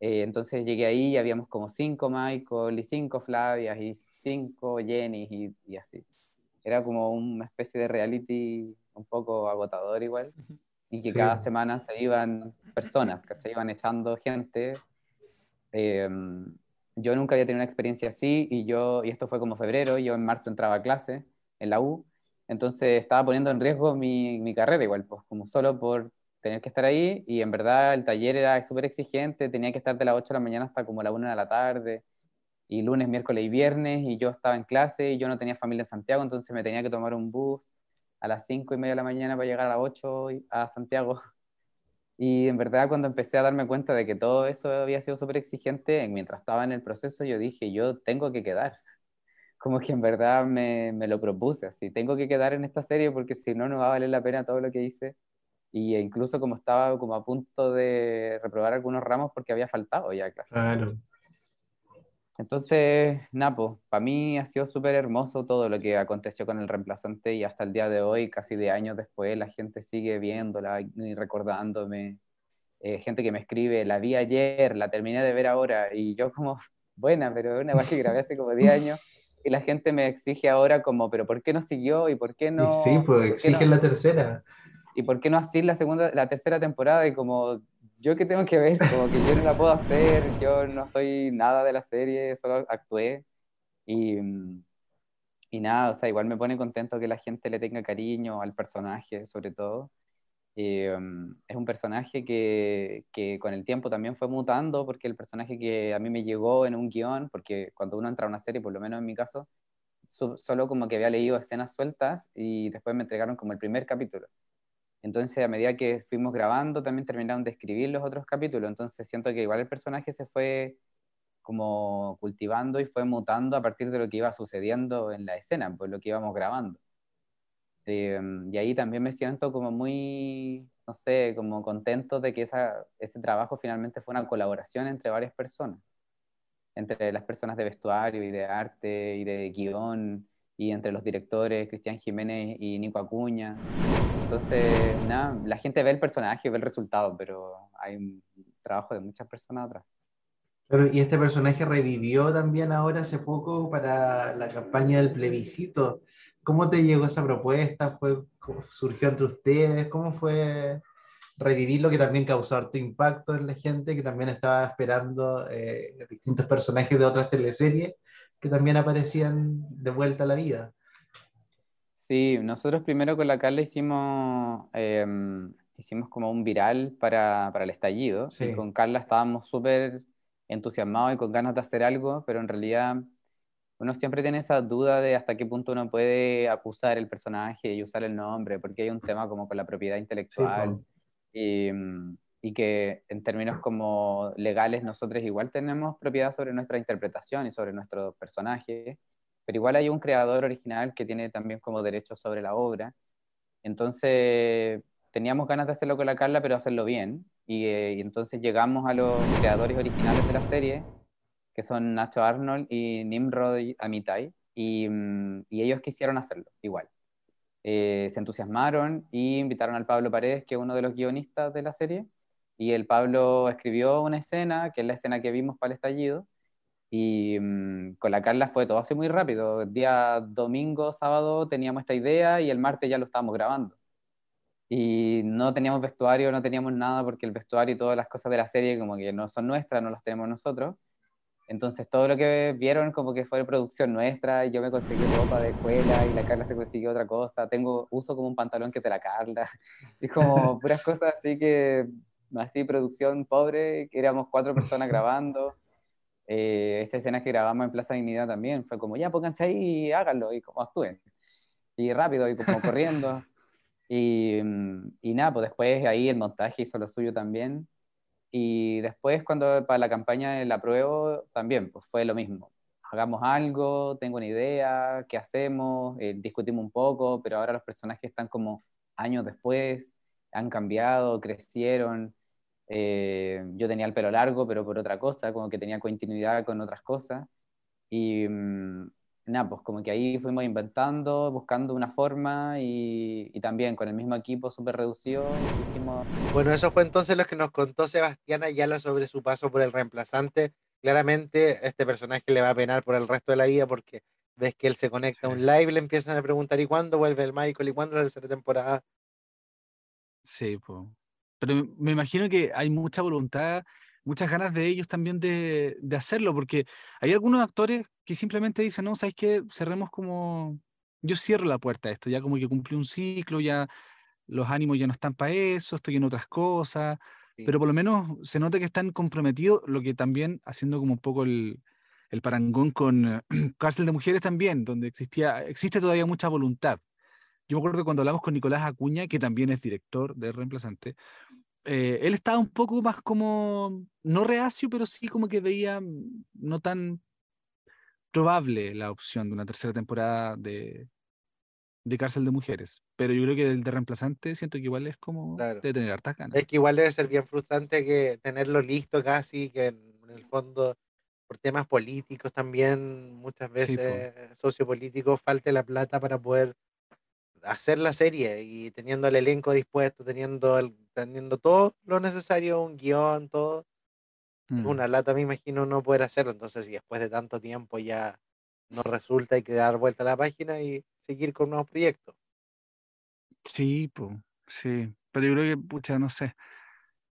Eh, entonces llegué ahí y habíamos como cinco Michael y cinco Flavias y cinco Jenny y, y así. Era como una especie de reality un poco agotador igual y que cada semana se iban personas, se Iban echando gente. Em, yo nunca había tenido una experiencia así y yo, y esto fue como febrero, yo en marzo entraba a clase en la U, entonces estaba poniendo en riesgo mi, mi carrera igual, pues como solo por tener que estar ahí y en verdad el taller era súper exigente, tenía que estar de las 8 de la mañana hasta como la 1 de la tarde y lunes, miércoles y viernes y yo estaba en clase y yo no tenía familia en Santiago, entonces me tenía que tomar un bus a las 5 y media de la mañana para llegar a las 8 a Santiago. Y en verdad cuando empecé a darme cuenta de que todo eso había sido súper exigente, mientras estaba en el proceso yo dije, yo tengo que quedar. Como que en verdad me, me lo propuse, así, tengo que quedar en esta serie porque si no, no va a valer la pena todo lo que hice. Y incluso como estaba como a punto de reprobar algunos ramos porque había faltado ya clase. Claro. Entonces, Napo, para mí ha sido súper hermoso todo lo que aconteció con el reemplazante y hasta el día de hoy, casi de años después, la gente sigue viéndola y recordándome. Eh, gente que me escribe, la vi ayer, la terminé de ver ahora, y yo como, buena, pero una vez que grabé hace como 10 años, y la gente me exige ahora como, pero ¿por qué no siguió? ¿Y por qué no? sí, pues exigen la tercera. ¿Y por qué no así la segunda, la tercera temporada? Y como, yo qué tengo que ver, como que yo no la puedo hacer, yo no soy nada de la serie, solo actué y, y nada, o sea, igual me pone contento que la gente le tenga cariño al personaje, sobre todo. Mm, es un personaje que, que, con el tiempo también fue mutando, porque el personaje que a mí me llegó en un guion, porque cuando uno entra a una serie, por lo menos en mi caso, solo como que había leído escenas sueltas y después me entregaron como el primer capítulo. Entonces, a medida que fuimos grabando, también terminaron de escribir los otros capítulos. Entonces, siento que igual el personaje se fue como cultivando y fue mutando a partir de lo que iba sucediendo en la escena, pues lo que íbamos grabando. Em, y ahí también me siento como muy, no sé, como contento de que ese trabajo finalmente fue una colaboración entre varias personas, entre las personas de vestuario y de arte y de guion, y entre los directores Cristian Jiménez y Nico Acuña. Entonces, nada, la gente ve el personaje, ve el resultado, pero hay un trabajo de muchas personas atrás. Pero, y este personaje revivió también ahora hace poco para la campaña del plebiscito. ¿Cómo te llegó esa propuesta? ¿Fue, ¿Surgió entre ustedes? ¿Cómo fue revivir lo que también causó harto impacto en la gente que también estaba esperando eh, distintos personajes de otras teleseries que también aparecían de vuelta a la vida? Sí, nosotros primero con la Carla hicimos, em, hicimos como un viral para, para el estallido. Y con Carla estábamos súper entusiasmado y con ganas de hacer algo, pero en realidad uno siempre tiene esa duda de hasta qué punto uno puede acusar el personaje y usar el nombre, porque hay un tema como con la propiedad intelectual y, mm, y, que en términos como legales nosotros igual tenemos propiedad sobre nuestra interpretación y sobre nuestro personaje, pero igual hay un creador original que tiene también como derechos sobre la obra. Entonces teníamos ganas de hacerlo con la Carla, pero hacerlo bien. Eh, y, entonces llegamos a los creadores originales de la serie, que son Nacho Arnold y Nimrod Amitai, y, mm, ellos quisieron hacerlo igual. Eh, se entusiasmaron y invitaron al Pablo Paredes, que es uno de los guionistas de la serie, y el Pablo escribió una escena, que es la escena que vimos para el estallido, y mm, con la Carla fue todo así muy rápido. El día domingo, sábado teníamos esta idea y el martes ya lo estábamos grabando y no teníamos vestuario, no teníamos nada porque el vestuario y todas las cosas de la serie como que no son nuestras, no las tenemos nosotros. Entonces todo lo que vieron como que fue producción nuestra y yo me conseguí ropa de escuela y la Carla se consiguió otra cosa. Tengo uso como un pantalón que te la Carla. Y como puras cosas así que así producción pobre, que éramos cuatro personas grabando. Eh, esa escena que grabamos en Plaza Dignidad también fue como ya pónganse ahí y háganlo y como actúen. Y rápido y como corriendo. Y, mm, y, nada, pues después ahí el montaje hizo lo suyo también. Y después cuando para la campaña de la prueba también, pues fue lo mismo. Hagamos algo, tengo una idea, ¿qué hacemos? Eh, discutimos un poco, pero ahora los personajes están como años después, han cambiado, crecieron. Eh, yo tenía el pelo largo, pero por otra cosa, como que tenía continuidad con otras cosas. Y, mm, nada, pues como que ahí fuimos inventando, buscando una forma y, también con el mismo equipo súper reducido hicimos... Bueno, eso fue entonces lo que nos contó Sebastián Ayala sobre su paso por el reemplazante. Claramente este personaje le va a penar por el resto de la vida porque ves que él se conecta a un live, le empiezan a preguntar ¿y cuándo vuelve el Michael? ¿Y cuándo la tercera temporada? Sí, pues. Pero me imagino que hay mucha voluntad muchas ganas de ellos también de, de, hacerlo, porque hay algunos actores que simplemente dicen, no, ¿sabes qué? Cerremos como, yo cierro la puerta a esto, ya como que cumplí un ciclo, ya los ánimos ya no están para eso, estoy en otras cosas, pero por lo menos se nota que están comprometidos, lo que también, haciendo como un poco el, el parangón con Cárcel de Mujeres también, donde existía, existe todavía mucha voluntad. Yo me acuerdo cuando hablamos con Nicolás Acuña, que también es director de Reemplazante, eh, él estaba un poco más como, no reacio, pero sí como que veía no tan probable la opción de una tercera temporada de, de Cárcel de Mujeres. Pero yo creo que el de reemplazante siento que igual es como de tener hartas ganas. Es que igual debe ser bien frustrante que tenerlo listo casi, que en, el fondo por temas políticos también, muchas veces sociopolíticos, falte la plata para poder hacer la serie y teniendo el elenco dispuesto, teniendo, el, teniendo todo lo necesario, un guion, todo. Mm. Una lata, me imagino, no poder hacerlo. Entonces, si después de tanto tiempo ya no resulta, hay que dar vuelta a la página y seguir con nuevos proyectos. Sí, pues, sí. Pero yo creo que, pucha, no sé.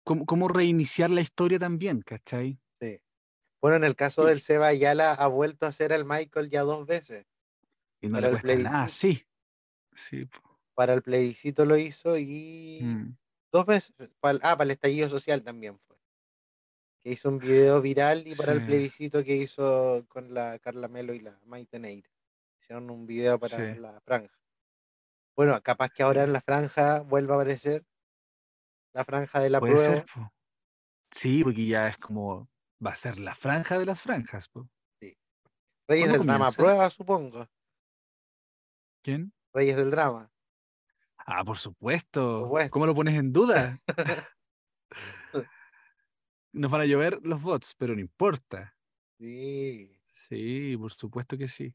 ¿Cómo, cómo reiniciar la historia también, cachai? Sí. Bueno, en el caso del Seba Ayala ha vuelto a ser el Michael ya dos veces. Y no le cuesta nada, sí. Sí. Para el plebiscito lo hizo y mm. dos veces. Para, ah, para el estallido social también fue. Que hizo un video viral y para el plebiscito que hizo con la Carla Melo y la Maite Neira. Hicieron un video para Sí. la franja. Bueno, capaz que ahora en la franja vuelva a aparecer la franja de la Puede prueba. ser, po. Sí, porque ya es como, va a ser la franja de las franjas, po. Reyes ¿Cuándo del drama prueba, supongo. ¿Quién? Reyes del drama. Ah, por supuesto. supuesto. ¿Cómo lo pones en duda? Nos van a llover los bots, pero no importa. Sí. Sí, por supuesto que sí.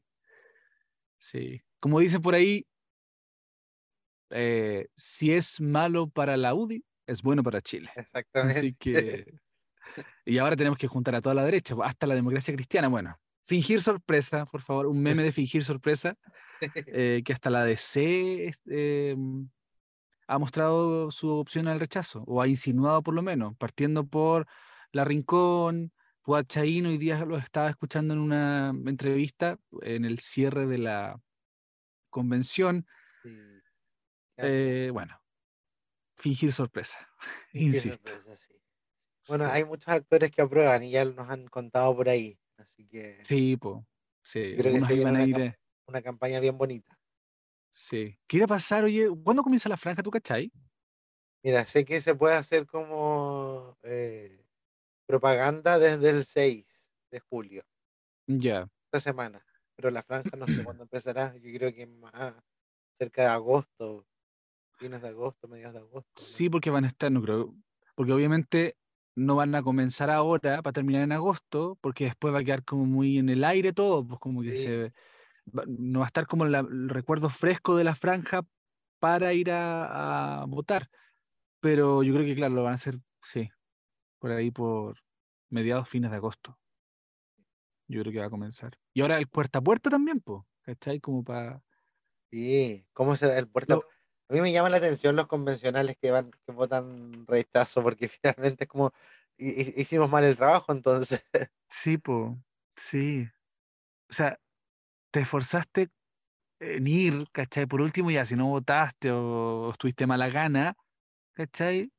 Sí. Como dicen por ahí, eh, si es malo para la UDI, es bueno para Chile. Exactamente. Así que. Y ahora tenemos que juntar a toda la derecha, hasta la democracia cristiana. Bueno, fingir sorpresa, por favor, un meme de fingir sorpresa, eh, que hasta la DC eh, ha mostrado su opción al rechazo, o ha insinuado por lo menos, partiendo por La Rincón, Fuad Chaín, hoy día lo estaba escuchando en una entrevista en el cierre de la convención. Sí. Claro, Eh, bueno, fingir sorpresa, qué insisto. sorpresa, sí. Bueno, hay muchos actores que aprueban y ya nos han contado por ahí. Así que Sí, po. Sí, creo algunos iban a ir. Una campaña bien bonita. Sí. ¿Qué irá a pasar, oye? ¿Cuándo comienza la franja, tú cachai? Mira, sé que se puede hacer como eh, propaganda desde el 6 de julio, Ya. esta semana. Pero la franja no sé cuándo empezará. Yo creo que más cerca de agosto, fines de agosto, mediados de agosto. ¿no? Sí, porque van a estar, no creo. Porque obviamente no van a comenzar ahora para terminar en agosto, porque después va a quedar como muy en el aire todo, pues como que Sí. se. No va a estar como la- el recuerdo fresco de la franja para ir a, a votar. Pero yo creo que, claro, lo van a hacer, sí, por ahí por mediados, fines de agosto. Yo creo que va a comenzar. Y ahora el puerta a puerta también, pues, ¿cachai? Como para. Sí, ¿cómo será el puerta? Lo- A mí me llama la atención los convencionales que van, que votan rechazo, porque finalmente es como hi- hi- hicimos mal el trabajo, entonces. Sí, po, sí. O sea, te esforzaste en ir, ¿cachai? Por último, ya si no votaste o, estuviste mala gana, ¿cachai?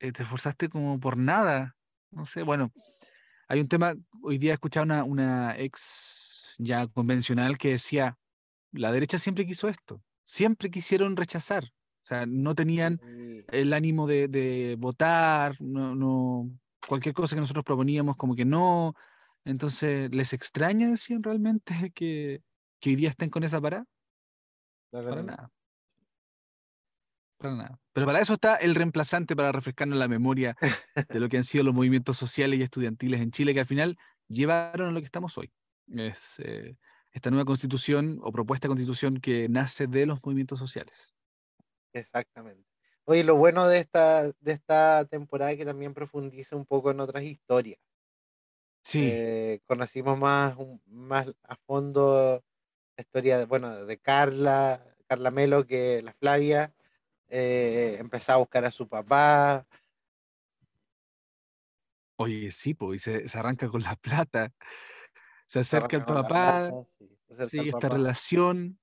Eh, te esforzaste como por nada. No sé, bueno, hay un tema, hoy día he escuchado una, una ex ya convencional que decía, la derecha siempre quiso esto, siempre quisieron rechazar, o sea, no tenían el ánimo de, de votar, no, no, cualquier cosa que nosotros proponíamos como que no. Entonces, ¿les extraña, decían realmente, que, que hoy día estén con esa parada? Para nada. Para nada. Pero para eso está el reemplazante para refrescarnos la memoria de lo que han sido los movimientos sociales y estudiantiles en Chile, que al final llevaron a lo que estamos hoy. Es eh, esta nueva constitución o propuesta de constitución que nace de los movimientos sociales. Exactamente. Oye, lo bueno de esta, de esta temporada es que también profundiza un poco en otras historias. Sí, Eh, conocimos más, un- más a fondo la historia de, bueno, de Carla, Carla Melo, que la Flavia eh, empezó a buscar a su papá. oye, sí, pues, se, se arranca con la plata. Se acerca la papá, plata, sí, al esta papá. relación,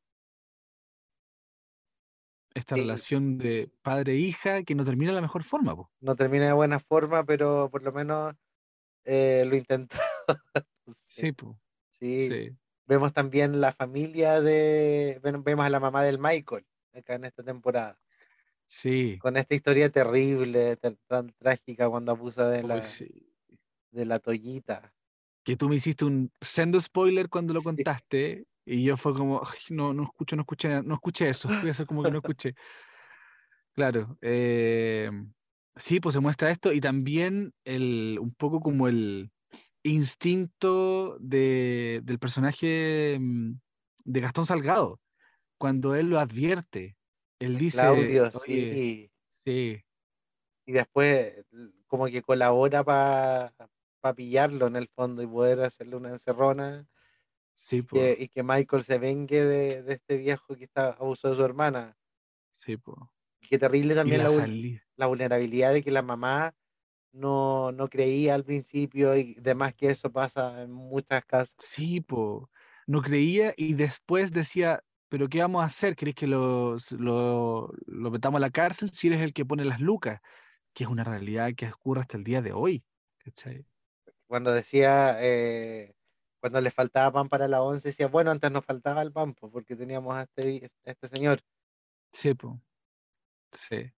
esta Sí. relación de padre-hija que no termina de la mejor forma, po. No termina de buena forma, pero por lo menos eh, lo intentó. Sí, po, sí. sí. Vemos también la familia de. Vemos a la mamá del Michael acá en esta temporada. Sí, Con esta historia terrible, tan, tan trágica cuando abusa de la, sí. de la toallita. Que tú me hiciste un sendo spoiler cuando lo Sí. contaste y yo fue como, "Ay, no, no escucho, no escuché, no escuché eso, hacer como que no escuché. Claro, eh, sí, pues se muestra esto y también el, un poco como el instinto de, del personaje mm, de Gastón Salgado, cuando él lo advierte, él dice, Claudio, "Oye, sí. sí, Y después como que colabora para pillarlo en el fondo y poder hacerle una encerrona sí, y que, y que Michael se vengue de, de este viejo que está abusó de su hermana. sí, po". Qué terrible Y también la. La vulnerabilidad de que la mamá no, no creía al principio y demás que eso pasa en muchas casas. Sí, po. No creía y después decía, pero ¿qué vamos a hacer? ¿Querés que los- lo, lo metamos a la cárcel si eres el que pone las lucas? Que es una realidad que ocurre hasta el día de hoy. ¿cachai? Cuando decía, eh, cuando le faltaba pan para la once, decía, bueno, antes nos faltaba el pan, porque teníamos a este, a este señor. Sí, po. Sí.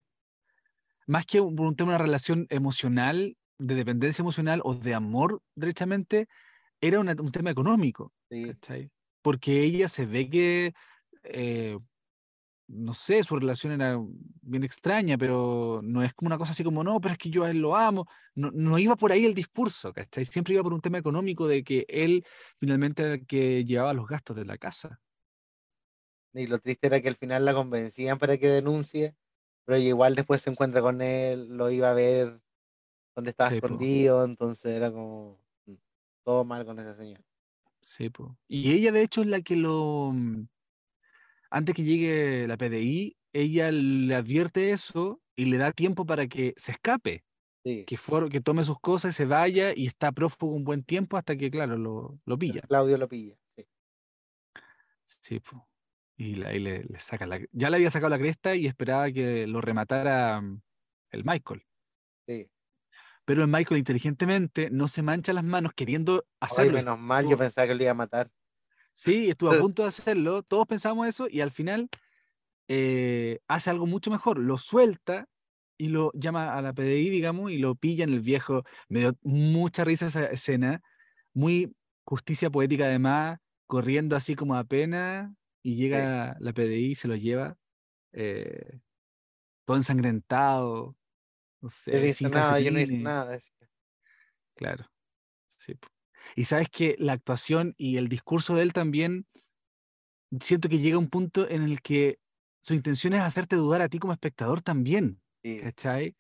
Más que por un tema de una relación emocional, de dependencia emocional o de amor, derechamente, era una- un tema económico. Sí. Porque ella se ve que, eh, no sé, su relación era bien extraña, pero no es como una cosa así como, no, pero es que yo a él lo amo. No, no iba por ahí el discurso, ¿cachai? Siempre iba por un tema económico de que él finalmente era el que llevaba los gastos de la casa. Y lo triste era que al final la convencían para que denuncie, pero ella igual después se encuentra con él, lo iba a ver donde estaba Sí, po. escondido, entonces era como mm, todo mal con ese señor. Sí, po. Y ella, de hecho, es la que lo. mm, Antes que llegue la PDI, ella le advierte eso y le da tiempo para que se escape. Sí, que, for- que tome sus cosas y se vaya y está prófugo un buen tiempo hasta que, claro, lo, lo pilla. Claudio lo pilla. Sí. Sí, po. Y la- ahí le, le saca la... Ya le había sacado la cresta y esperaba que lo rematara mm, el Michael. sí. Pero el Michael inteligentemente no se mancha las manos queriendo Ay, hacerlo. menos mal, yo pensaba que lo iba a matar. Sí, estuvo a punto de hacerlo. Todos pensamos eso y al final eh, hace algo mucho mejor. Lo suelta y lo llama a la PDI, digamos, y lo pilla en el viejo. Me dio mucha risa esa escena. Muy justicia poética además, corriendo así como apenas y llega la PDI y se lo lleva. eh, todo ensangrentado. No sé, no sin nada, yo no hice nada. Claro. Sí. Y sabes que la actuación y el discurso de él también, siento que llega a un punto en el que su intención es hacerte dudar a ti como espectador también, Sí, ¿cachai?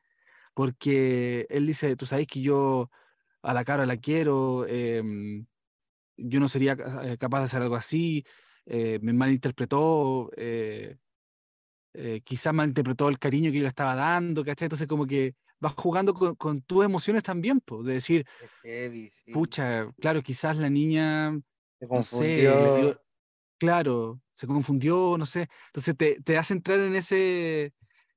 Porque él dice, tú sabes que yo a la cara la quiero, em, yo no sería eh, capaz de hacer algo así, eh, me malinterpretó, eh, eh, quizás malinterpretó el cariño que yo le estaba dando, ¿cachai? Entonces como que vas jugando con, con tus emociones también, po, de decir, heavy, sí. pucha, claro, quizás la niña, Se no sé, confundió. dio- claro, se confundió, no sé. Entonces te, te hace entrar en ese,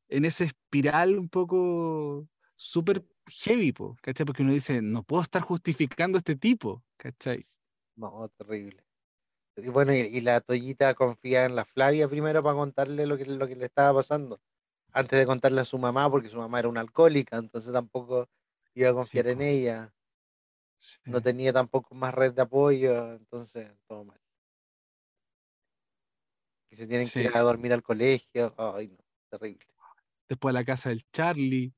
en ese espiral un poco súper heavy, po, ¿cachai? Porque uno dice, no puedo estar justificando a este tipo, ¿cachai? No, terrible. Y bueno, y, y la Toyita confía en la Flavia primero para contarle lo que, lo que le estaba pasando, antes de contarle a su mamá, porque su mamá era una alcohólica, entonces tampoco iba a confiar en ella, no tenía tampoco más red de apoyo, entonces todo mal. Y se tienen que ir a dormir al colegio, ay no, terrible. Después a la casa del Charlie,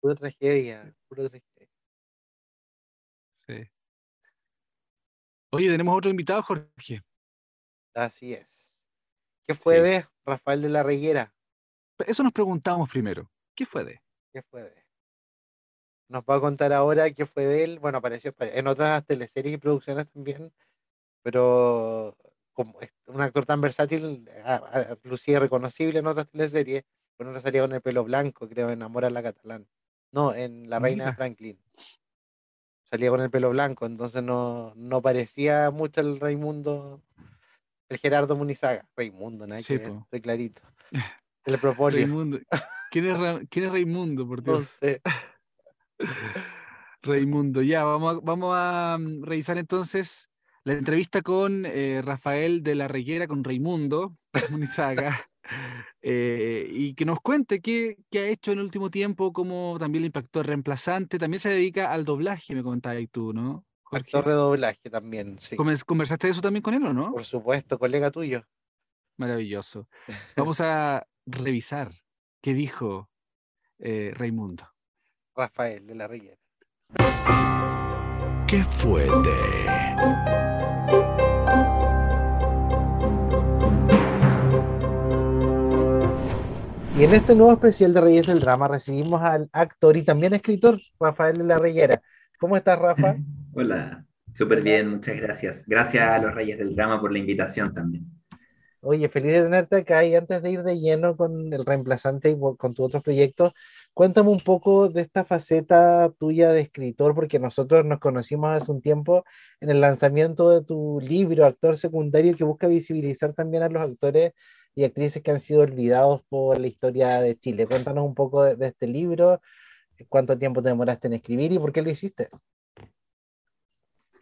Pura tragedia, pura tragedia. sí. Oye, tenemos otro invitado, Jorge. Así es. ¿Qué fue Sí. de Rafael de la Reguera? Eso nos preguntamos primero. ¿Qué fue de? ¿Qué fue de? Nos va a contar ahora qué fue de él. Bueno, apareció en otras teleseries y producciones también, pero como es un actor tan versátil, lucía reconocible en otras teleseries. Otra salía con el pelo blanco, creo, en Amor a la Catalán. No, en La Reina de. Franklin. Salía con el pelo blanco, entonces no, no parecía mucho el Raimundo, el Gerardo Munizaga. Raimundo, nada Sí, estoy clarito. El Propolio, Raimundo. ¿Quién es, Ra- quién es Raimundo, por no sé. Raimundo, ya, vamos a, vamos a mm, revisar entonces la entrevista con eh, Rafael de la Reguera, con Raimundo Munizaga, eh, y que nos cuente qué, qué ha hecho en el último tiempo, cómo también le impactó el reemplazante. También se dedica al doblaje, me comentabas ahí tú, ¿no? Jorge? Actor de doblaje también, sí. Convers- ¿Conversaste de eso también con él o no? Por supuesto, colega tuyo. Maravilloso. Vamos a revisar qué dijo eh, Raimundo. Rafael de la Riguera. ¿Qué fue de? Y en este nuevo especial de Reyes del Drama recibimos al actor y también escritor Rafael de la Riguera. ¿Cómo estás, Rafa? Hola, súper bien, muchas gracias. Gracias a los Reyes del Drama por la invitación también. Oye, feliz de tenerte acá y antes de ir de lleno con el reemplazante y con tus otros proyectos, cuéntame un poco de esta faceta tuya de escritor, porque nosotros nos conocimos hace un tiempo en el lanzamiento de tu libro, Actor Secundario, que busca visibilizar también a los actores y actrices que han sido olvidados por la historia de Chile. Cuéntanos un poco de, de este libro, cuánto tiempo te demoraste en escribir y por qué lo hiciste.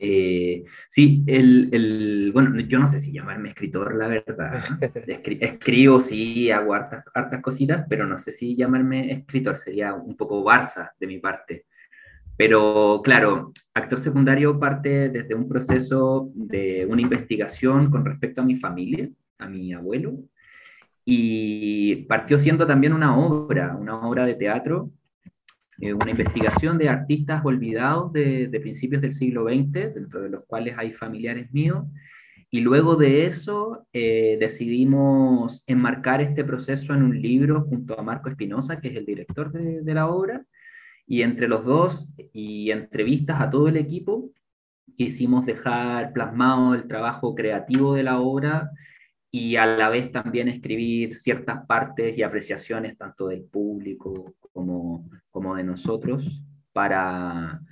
Eh, sí, el, el, bueno, yo no sé si llamarme escritor, la verdad. Escri- escribo, sí, hago hartas, hartas cositas, pero no sé si llamarme escritor, sería un poco Barça de mi parte. Pero claro, actor secundario parte desde un proceso de una investigación con respecto a mi familia, a mi abuelo, y partió siendo también una obra, una obra de teatro, eh, una investigación de artistas olvidados de, principios del siglo XX, dentro de los cuales hay familiares míos, y luego de eso eh, decidimos enmarcar este proceso en un libro junto a Marco Espinosa, que es el director de, de la obra, y entre los dos y entrevistas a todo el equipo, quisimos dejar plasmado el trabajo creativo de la obra y a la vez también escribir ciertas partes y apreciaciones tanto del público como, como de nosotros para,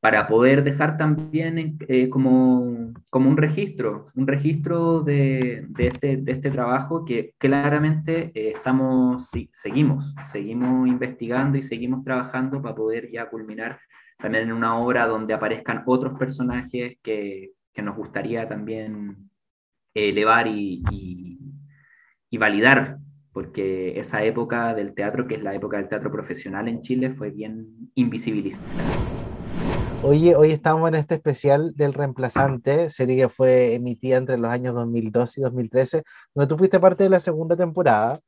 para poder dejar también eh, como, como un registro, un registro de, de, este, de este trabajo que claramente eh, estamos, sí, seguimos, seguimos investigando y seguimos trabajando para poder ya culminar también en una obra donde aparezcan otros personajes que, que nos gustaría también elevar y, y, y, validar, porque esa época del teatro, que es la época del teatro profesional en Chile, fue bien invisibilizada. Oye, hoy estamos en este especial del reemplazante, serie que fue emitida entre los años 2012 y 2013, donde tú fuiste parte de la segunda temporada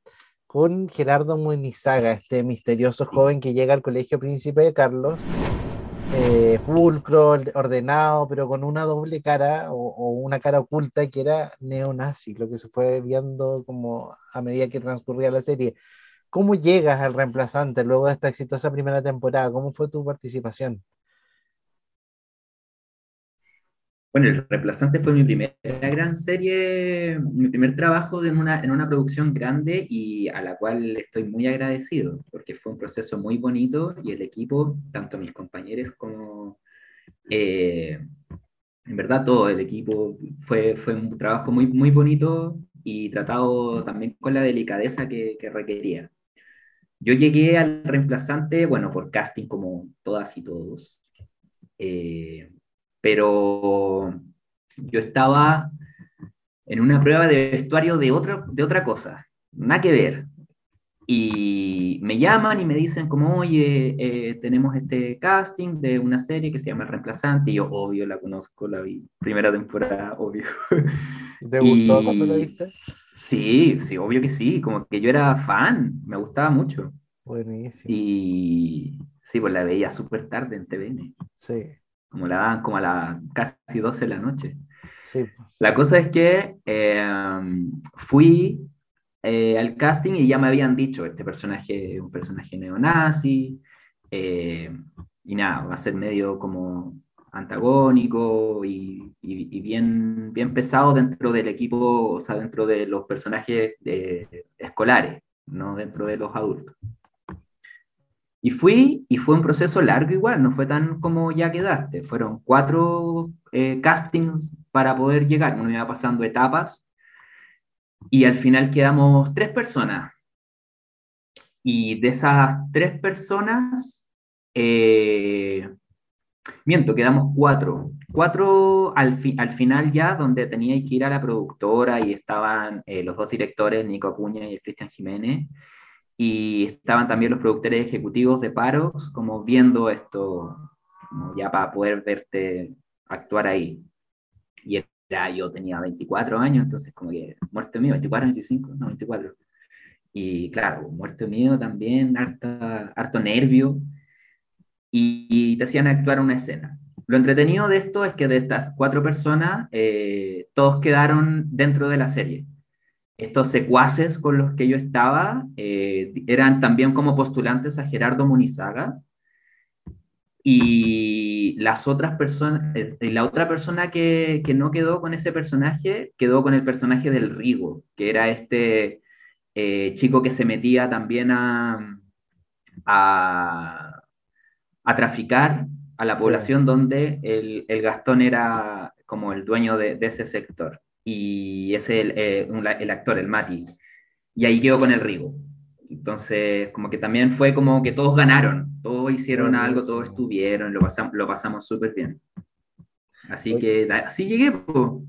con Gerardo Munizaga, este misterioso joven que llega al Colegio Príncipe de Carlos, eh, pulcro, ordenado, pero con una doble cara o, o, una cara oculta que era neonazi, lo que se fue viendo como a medida que transcurría la serie. ¿Cómo llegas al reemplazante luego de esta exitosa primera temporada? ¿Cómo fue tu participación? Bueno, El Reemplazante fue mi primera gran serie, mi primer trabajo en una, en una producción grande y a la cual estoy muy agradecido, porque fue un proceso muy bonito y el equipo, tanto mis compañeros como, eh, en verdad todo el equipo, fue, fue un trabajo muy, muy bonito y tratado también con la delicadeza que, que requería. Yo llegué al reemplazante, bueno, por casting como todas y todos. Eh, pero yo estaba en una prueba de vestuario de otra, de otra cosa, nada que ver. Y me llaman y me dicen como, oye, eh, tenemos este casting de una serie que se llama El Reemplazante, y yo, obvio, la conozco, la vi, primera temporada, obvio. ¿Te gustó y... cuando la viste? Sí, sí, obvio que sí, como que yo era fan, me gustaba mucho. Buenísimo. Y sí, pues la veía súper tarde en TVN. Sí como la daban como a las casi 12 de la noche. Sí. La cosa es que eh, fui eh, al casting y ya me habían dicho, este personaje es un personaje neonazi, eh, y nada, va a ser medio como antagónico y, y, y, bien, bien pesado dentro del equipo, o sea, dentro de los personajes de, escolares, no dentro de los adultos. Y fui, y fue un proceso largo igual, no fue tan como ya quedaste, fueron cuatro eh, castings para poder llegar, uno iba pasando etapas, y al final quedamos tres personas. Y de esas tres personas, eh, miento, quedamos cuatro. Cuatro al, fi al final ya, donde tenía que ir a la productora y estaban eh, los dos directores, Nico Acuña y Cristian Jiménez, y estaban también los productores ejecutivos de Paros, como viendo esto, como ya para poder verte actuar ahí. Y era, yo tenía 24 años, entonces como que muerto mío, 24, 25, no, 24. Y claro, muerto mío también, harto, nervio, y, y, te hacían actuar una escena. Lo entretenido de esto es que de estas cuatro personas, eh, todos quedaron dentro de la serie estos secuaces con los que yo estaba eh, eran también como postulantes a Gerardo Munizaga y las otras personas, eh, la otra persona que, que, no quedó con ese personaje quedó con el personaje del Rigo, que era este eh, chico que se metía también a, a, a traficar a la población sí. donde el, el, Gastón era como el dueño de, de ese sector y es el, eh, el, actor, el Mati. Y ahí quedó con el Rigo. Entonces, como que también fue como que todos ganaron, todos hicieron algo, todos estuvieron, lo pasamos, lo pasamos súper bien. Así Oye. que así llegué, po.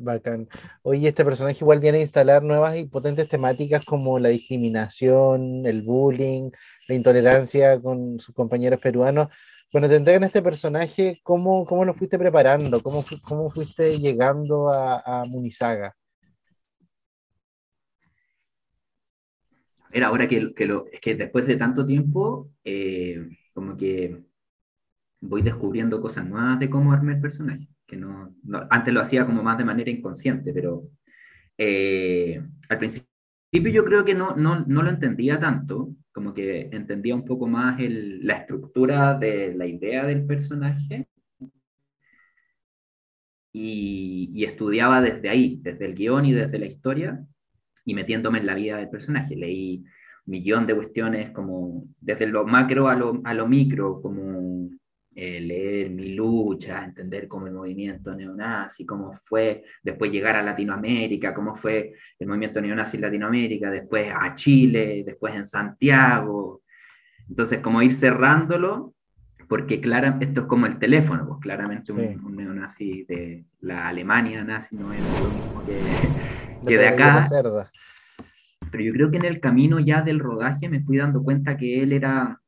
Bacán. Oye, este personaje igual viene a instalar nuevas y potentes temáticas como la discriminación, el bullying, la intolerancia con sus compañeros peruanos. Cuando te entregan este personaje, ¿cómo, cómo lo fuiste preparando? ¿Cómo, cómo fuiste llegando a, a Munizaga? Era ahora que, que lo, es que después de tanto tiempo, eh, como que voy descubriendo cosas nuevas de cómo armar el personaje, que no- antes lo hacía como más de manera inconsciente, pero eh, al principio yo creo que no, no, no lo entendía tanto, como que entendía un poco más el- la estructura de la idea del personaje y, y estudiaba desde ahí, desde el guion y desde la historia, y metiéndome en la vida del personaje. Leí un millón de cuestiones como desde lo macro a lo, a lo micro, como eh, leer mi lucha, entender cómo el movimiento neonazi, cómo fue después llegar a Latinoamérica, cómo fue el movimiento neonazi en Latinoamérica, después a Chile, después en Santiago. Entonces, como ir cerrándolo, porque claro, esto es como el teléfono, pues claramente Sí. un, un neonazi de la Alemania nazi no es lo mismo que, De que de acá. Pero yo creo que en el camino ya del rodaje me fui dando cuenta que él era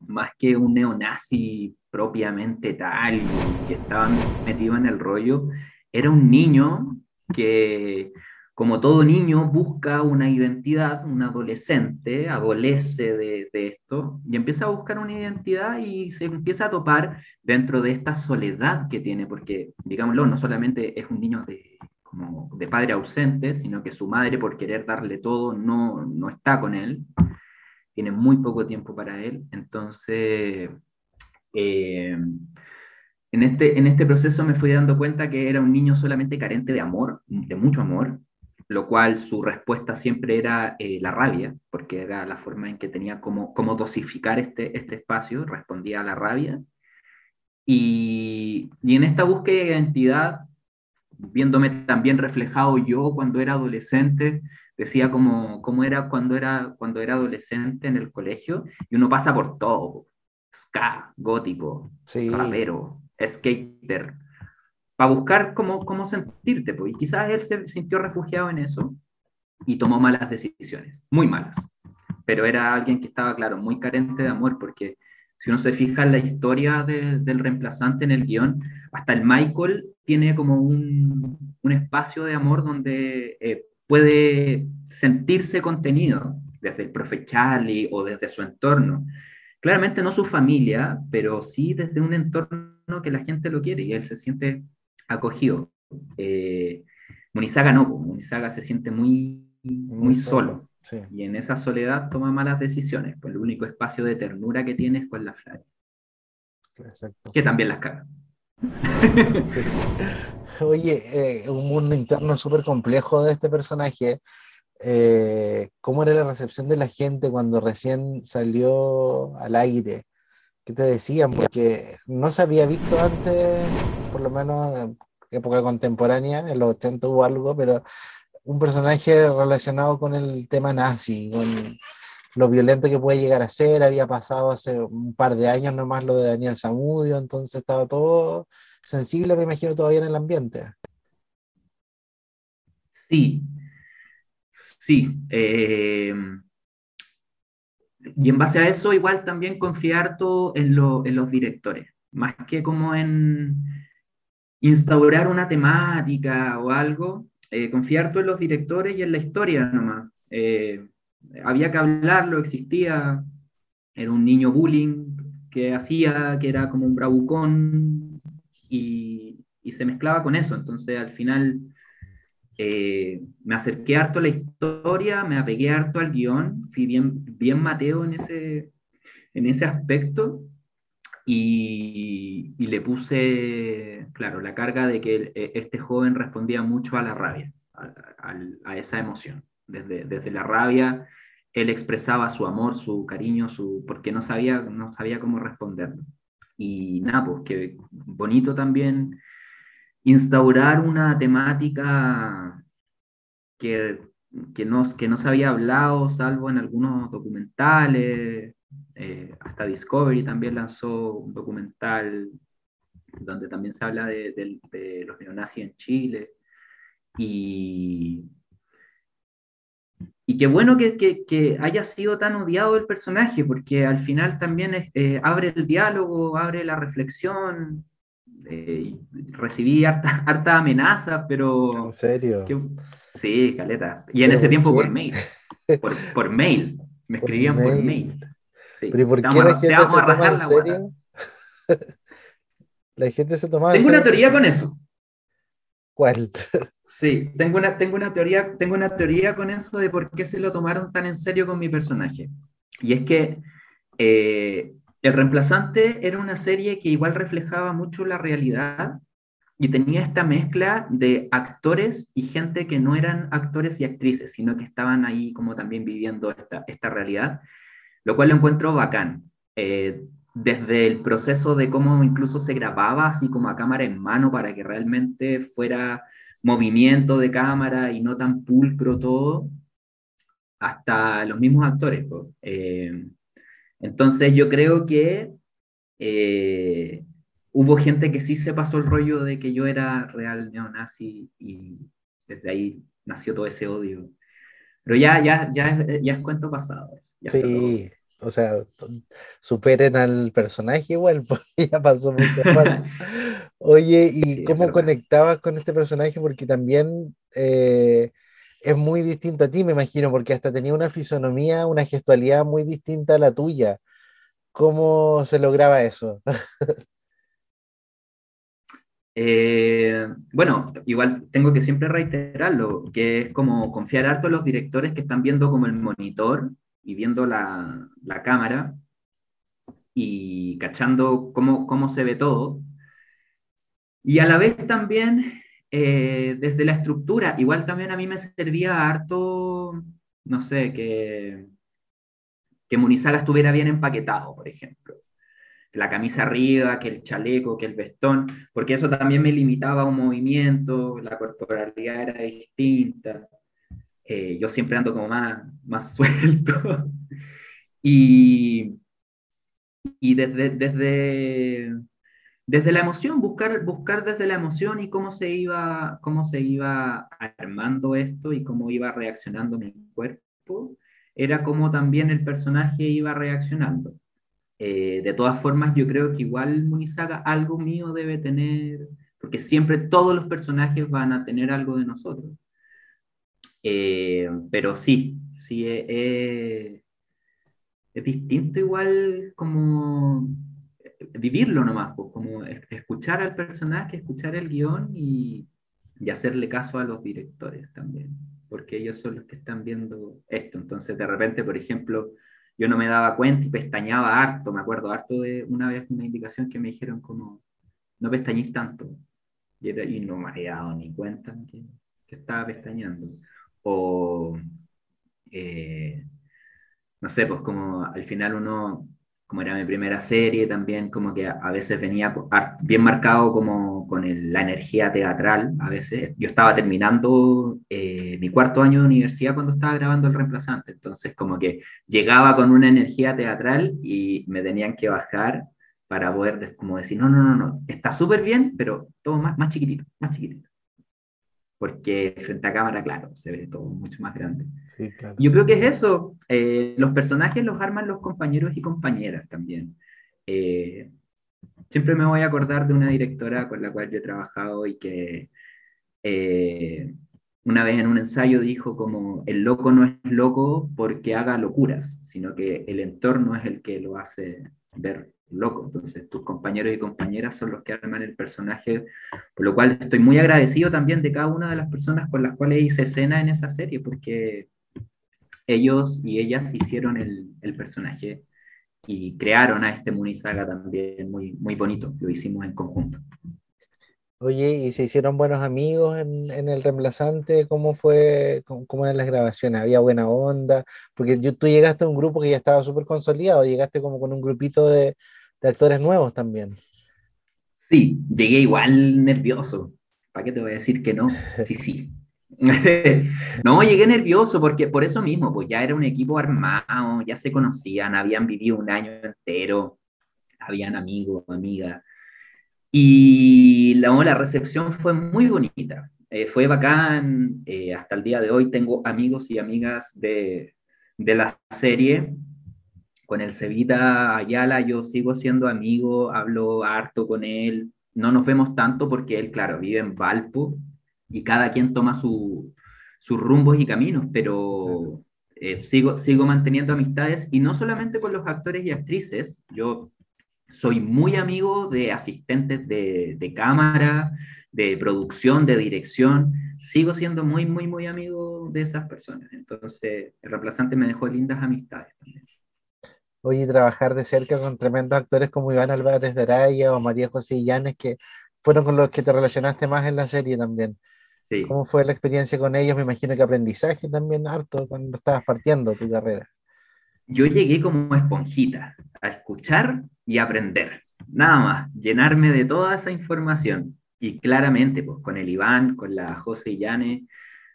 más que un neonazi propiamente tal, que estaba metido en el rollo, era un niño que, como todo niño, busca una identidad, un adolescente, adolece de, de esto, y empieza a buscar una identidad y se empieza a topar dentro de esta soledad que tiene, porque, digámoslo, no solamente es un niño de, como de padre ausente, sino que su madre, por querer darle todo, no, no está con él, tiene muy poco tiempo para él, entonces... eh, en este, en este proceso me fui dando cuenta que era un niño solamente carente de amor, de mucho amor, lo cual su respuesta siempre era eh, la rabia, porque era la forma en que tenía como, como dosificar este, este espacio, respondía a la rabia. Y, y en esta búsqueda de identidad, viéndome también reflejado yo cuando era adolescente, decía como, cómo era cuando era, cuando era adolescente en el colegio, y uno pasa por todo, ska, gótico, Sí, rapero, skater, para buscar cómo, cómo sentirte, pues. Y quizás él se sintió refugiado en eso y tomó malas decisiones, muy malas. Pero era alguien que estaba, claro, muy carente de amor, porque si uno se fija en la historia de- del reemplazante en el guion, hasta el Michael tiene como un, un espacio de amor donde eh, puede sentirse contenido, desde el profe Charlie o desde su entorno. Claramente no su familia, pero sí desde un entorno que la gente lo quiere y él se siente acogido. Eh, Munizaga no, pues, Munizaga se siente muy, muy solo Sí. y en esa soledad toma malas decisiones, pues el único espacio de ternura que tiene es con la Flavia, que también las caga. Sí. Oye, eh, un mundo interno súper complejo de este personaje. Eh, ¿cómo era la recepción de la gente cuando recién salió al aire? ¿Qué te decían? Porque no se había visto antes, por lo menos en época contemporánea, en los 80 hubo algo, pero un personaje relacionado con el tema nazi, con lo violento que puede llegar a ser. Había pasado hace un par de años nomás lo de Daniel Zamudio, entonces estaba todo sensible, me imagino, todavía en el ambiente. Sí, sí. eh, y en base a eso, igual también confié harto en, en los directores, más que como en instaurar una temática o algo, eh, confié harto en los directores y en la historia nomás. Eh, había que hablarlo, existía, era un niño bullying que hacía, que era como un bravucón y, y se mezclaba con eso, entonces al final eh, me acerqué harto a la historia, me apegué harto al guion, fui bien, bien Mateo en ese, en ese aspecto y, y le puse, claro, la carga de que e- este joven respondía mucho a la rabia, a, a esa emoción. Desde, desde la rabia, él expresaba su amor, su cariño, su, porque no sabía, no sabía cómo responderlo. Y nada, pues que bonito también instaurar una temática que, que, no, que no se había hablado, salvo en algunos documentales. eh, hasta Discovery también lanzó un documental donde también se habla de, de- los neonazis en Chile. Y, y qué bueno que, que- que haya sido tan odiado el personaje, porque al final también es- eh, abre el diálogo, abre la reflexión. eh, recibí harta, harta amenaza, pero... ¿En serio? Sí, caleta. Y en ¿Pero ese tiempo qué? por mail. Por, por mail. Me Por escribían por mail. mail. Sí. ¿Pero y por Te qué vamos a- la te gente vamos se a toma rajar en la serio? La gente se toma en Tengo una teoría con eso. ¿Cuál? Sí, tengo una, tengo una teoría, tengo una teoría con eso de por qué se lo tomaron tan en serio con mi personaje. Y es que eh, El reemplazante era una serie que igual reflejaba mucho la realidad y tenía esta mezcla de actores y gente que no eran actores y actrices, sino que estaban ahí como también viviendo esta, esta realidad, lo cual lo encuentro bacán. Eh, desde el proceso de cómo incluso se grababa así como a cámara en mano para que realmente fuera movimiento de cámara y no tan pulcro todo, hasta los mismos actores. pues. Eh, entonces yo creo que eh, hubo gente que sí se pasó el rollo de que yo era real neonazi y desde ahí nació todo ese odio. Pero ya, ya, ya, es, ya es cuento pasado. ya. Sí, o sea, superen al personaje igual, porque ya pasó mucho falta. Oye, ¿y Sí, cómo conectabas con este personaje? Porque también eh, es muy distinto a ti, me imagino, porque hasta tenía una fisonomía, una gestualidad muy distinta a la tuya. ¿Cómo se lograba eso? Eh, bueno, igual tengo que siempre reiterarlo, que es como confiar harto en los directores que están viendo como el monitor y viendo la, la cámara y cachando cómo, cómo se ve todo. Y a la vez también, eh, desde la estructura, igual también a mí me servía harto, no sé, que, que Munizaga estuviera bien empaquetado, por ejemplo la camisa arriba, que el chaleco, que el vestón, porque eso también me limitaba a un movimiento, la corporalidad era distinta, eh, yo siempre ando como más, más suelto. y y desde, desde, desde la emoción, buscar, buscar desde la emoción y cómo se, iba, cómo se iba armando esto y cómo iba reaccionando mi cuerpo, era como también el personaje iba reaccionando. Eh, de todas formas, yo creo que igual Munizaga algo mío debe tener, porque siempre todos los personajes van a tener algo de nosotros. Eh, pero sí, sí, eh, eh, es distinto igual como vivirlo nomás, pues, como es- escuchar al personaje, escuchar el guion y, y hacerle caso a los directores también, porque ellos son los que están viendo esto. Entonces, de repente, por ejemplo, yo no me daba cuenta y pestañaba harto, me acuerdo harto de una vez una indicación que me dijeron como, no pestañís tanto, y, no me había dado ni cuenta que, estaba pestañeando. O, eh, no sé, pues como al final uno, como era mi primera serie, también como que a, veces venía bien marcado como con la energía teatral, a veces yo estaba terminando eh, mi cuarto año de universidad cuando estaba grabando El Reemplazante, entonces como que llegaba con una energía teatral y me tenían que bajar para poder como decir, no, no, no, no, está súper bien, pero todo más, más chiquitito, más chiquitito. Porque frente a cámara, claro, se ve todo mucho más grande. Sí, claro. Yo creo que es eso. eh, los personajes los arman los compañeros y compañeras también. Eh, siempre me voy a acordar de una directora con la cual yo he trabajado y que eh, una vez en un ensayo dijo como el loco no es loco porque haga locuras, sino que el entorno es el que lo hace ver loco. Entonces tus compañeros y compañeras son los que arman el personaje, por lo cual estoy muy agradecido también de cada una de las personas con las cuales hice escena en esa serie, porque ellos y ellas hicieron el, el personaje y crearon a este Munizaga también muy, muy bonito, lo hicimos en conjunto. Oye, ¿y se hicieron buenos amigos en, el reemplazante? ¿Cómo fue, cómo, eran las grabaciones? ¿Había buena onda? Porque tú llegaste a un grupo que ya estaba súper consolidado, llegaste como con un grupito de, de actores nuevos también. Sí, llegué igual nervioso. ¿Para qué te voy a decir que no? Sí, sí. No, llegué nervioso porque por eso mismo, pues ya era un equipo armado, ya se conocían, habían vivido un año entero, habían amigos, amigas. Y la, la recepción fue muy bonita, eh, fue bacán, eh, hasta el día de hoy tengo amigos y amigas de, de la serie. Con el Cevita Ayala yo sigo siendo amigo, hablo harto con él, no nos vemos tanto porque él, claro, vive en Valpo y cada quien toma sus rumbos y caminos, pero eh, sigo, sigo manteniendo amistades y no solamente con los actores y actrices, yo soy muy amigo de asistentes de, de cámara, de producción, de dirección, sigo siendo muy, muy, muy amigo de esas personas. Entonces, el reemplazante me dejó lindas amistades también. Oye, trabajar de cerca con tremendos actores como Iván Álvarez de Araya o María José Illanes, que fueron con los que te relacionaste más en la serie también. Sí. ¿Cómo fue la experiencia con ellos? Me imagino que aprendizaje también harto cuando estabas partiendo tu carrera. Yo llegué como esponjita a escuchar y aprender, nada más, llenarme de toda esa información. Y claramente, pues con el Iván, con la José Illanes,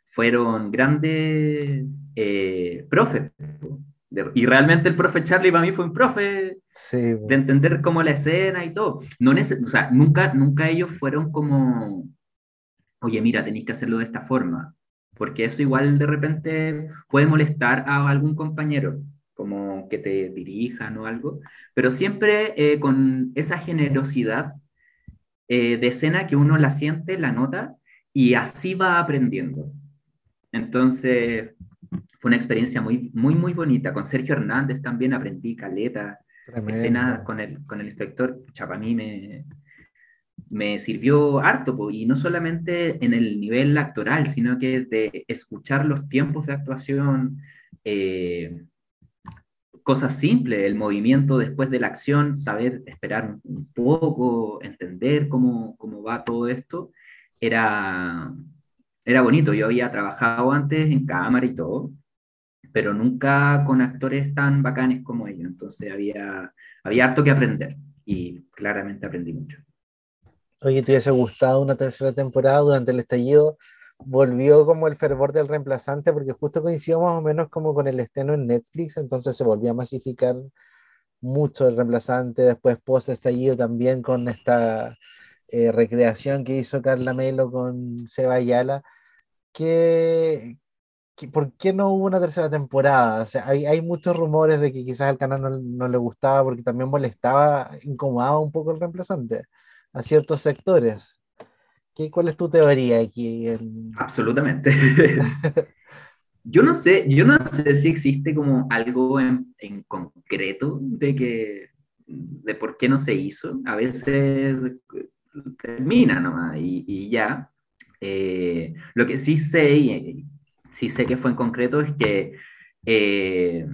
fueron grandes eh, profes. Y realmente el profe Charlie para mí fue un profe Sí, de entender como la escena y todo. No neces- o sea, nunca, nunca ellos fueron como, oye, mira, tenéis que hacerlo de esta forma, porque eso igual de repente puede molestar a algún compañero, que te dirijan o algo, pero siempre eh, con esa generosidad eh, de escena que uno la siente, la nota, y así va aprendiendo. Entonces, fue una experiencia muy, muy, muy bonita. Con Sergio Hernández también aprendí caleta, tremendo. escenas con el, con el inspector. Chapa, a mí me, me sirvió harto, po, y no solamente en el nivel actoral, sino que de escuchar los tiempos de actuación, eh, cosas simples, el movimiento después de la acción, saber esperar un, poco, entender cómo, cómo va todo esto, era, era bonito. Yo había trabajado antes en cámara y todo, pero nunca con actores tan bacanes como ellos. Entonces había, había harto que aprender y claramente aprendí mucho. Oye, ¿te hubiese gustado una tercera temporada durante el estallido? Volvió como el fervor del reemplazante porque justo coincidió más o menos como con el estreno en Netflix, entonces se volvió a masificar mucho el reemplazante, después post estallido también con esta eh, recreación que hizo Carla Melo con Seba Ayala. ¿Qué, qué- por qué no hubo una tercera temporada? O sea, hay, hay muchos rumores de que quizás al canal no, no le gustaba porque también molestaba, incomodaba un poco el reemplazante a ciertos sectores. ¿Qué, ¿Cuál es tu teoría aquí? en- Absolutamente. Yo no sé, yo no sé si existe como algo en, en concreto de que de por qué no se hizo. A veces termina nomás y, y ya. Eh, lo que sí sé, y sí sé que fue en concreto, es que eh,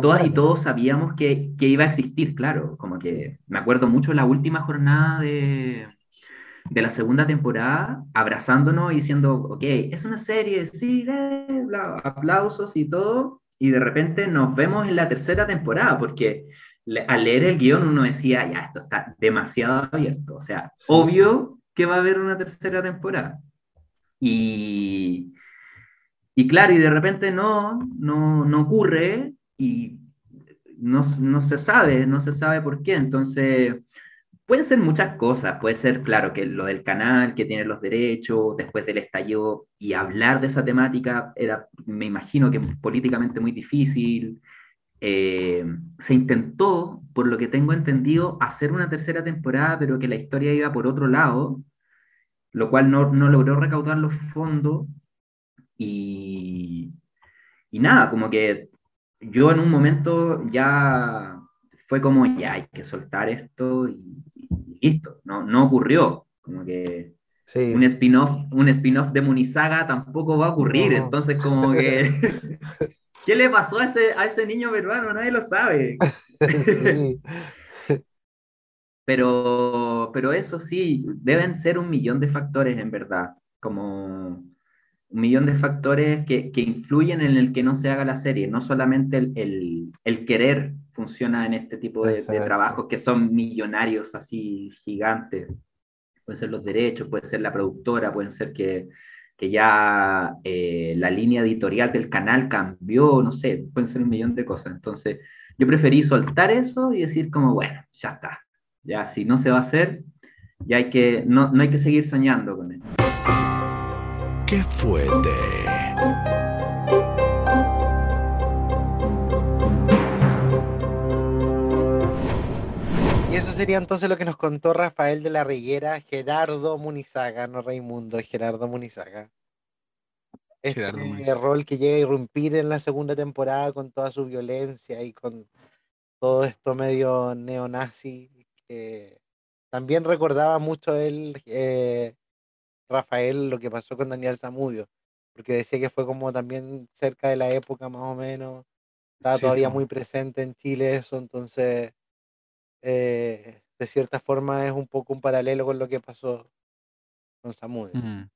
todas y todos sabíamos que, que iba a existir, claro. Como que me acuerdo mucho la última jornada de, de la segunda temporada, abrazándonos y diciendo, ok, es una serie, sí, eh, bla, aplausos y todo. Y de repente nos vemos en la tercera temporada, porque le- al leer el guion uno decía, ya, esto está demasiado abierto. O sea, Sí. obvio que va a haber una tercera temporada. Y, y claro, y de repente no, no, no ocurre y no, no se sabe, no se sabe por qué. Entonces, pueden ser muchas cosas. Puede ser, claro, que lo del canal, que tiene los derechos, después del estallido, y hablar de esa temática era, me imagino que políticamente muy difícil. Eh, se intentó, por lo que tengo entendido, hacer una tercera temporada, pero que la historia iba por otro lado, lo cual no, no logró recaudar los fondos. Y, y nada, como que yo en un momento ya fue como, ya hay que soltar esto y, listo, no, no ocurrió. Como que Sí. un spin-off un spin-off de Munizaga tampoco va a ocurrir, No. entonces como que... ¿Qué le pasó a ese, a ese niño peruano? Nadie lo sabe. Sí. Pero, pero eso sí, deben ser un millón de factores en verdad, como un millón de factores que, que influyen en el que no se haga la serie, no solamente el, el- el querer funciona en este tipo de, de trabajos que son millonarios así gigantes. Pueden ser los derechos, puede ser la productora, pueden ser que, que ya eh, la línea editorial del canal cambió, no sé, pueden ser un millón de cosas. Entonces, yo preferí soltar eso y decir como, bueno, ya está. Ya si no se va a hacer, Ya hay que, no, no hay que seguir soñando con él. ¡Qué fuerte! Y sería entonces lo que nos contó Rafael de la Riguera, Gerardo Munizaga, no Raimundo, es Gerardo Munizaga. Este Gerardo Munizaga. rol que llega a irrumpir en la segunda temporada con toda su violencia y con todo esto medio neonazi, que también recordaba mucho él, eh, Rafael, lo que pasó con Daniel Zamudio, porque decía que fue como también cerca de la época más o menos, estaba Sí, todavía muy presente en Chile eso, entonces eh, de cierta forma es un poco un paralelo con lo que pasó con Zamudio. Mm.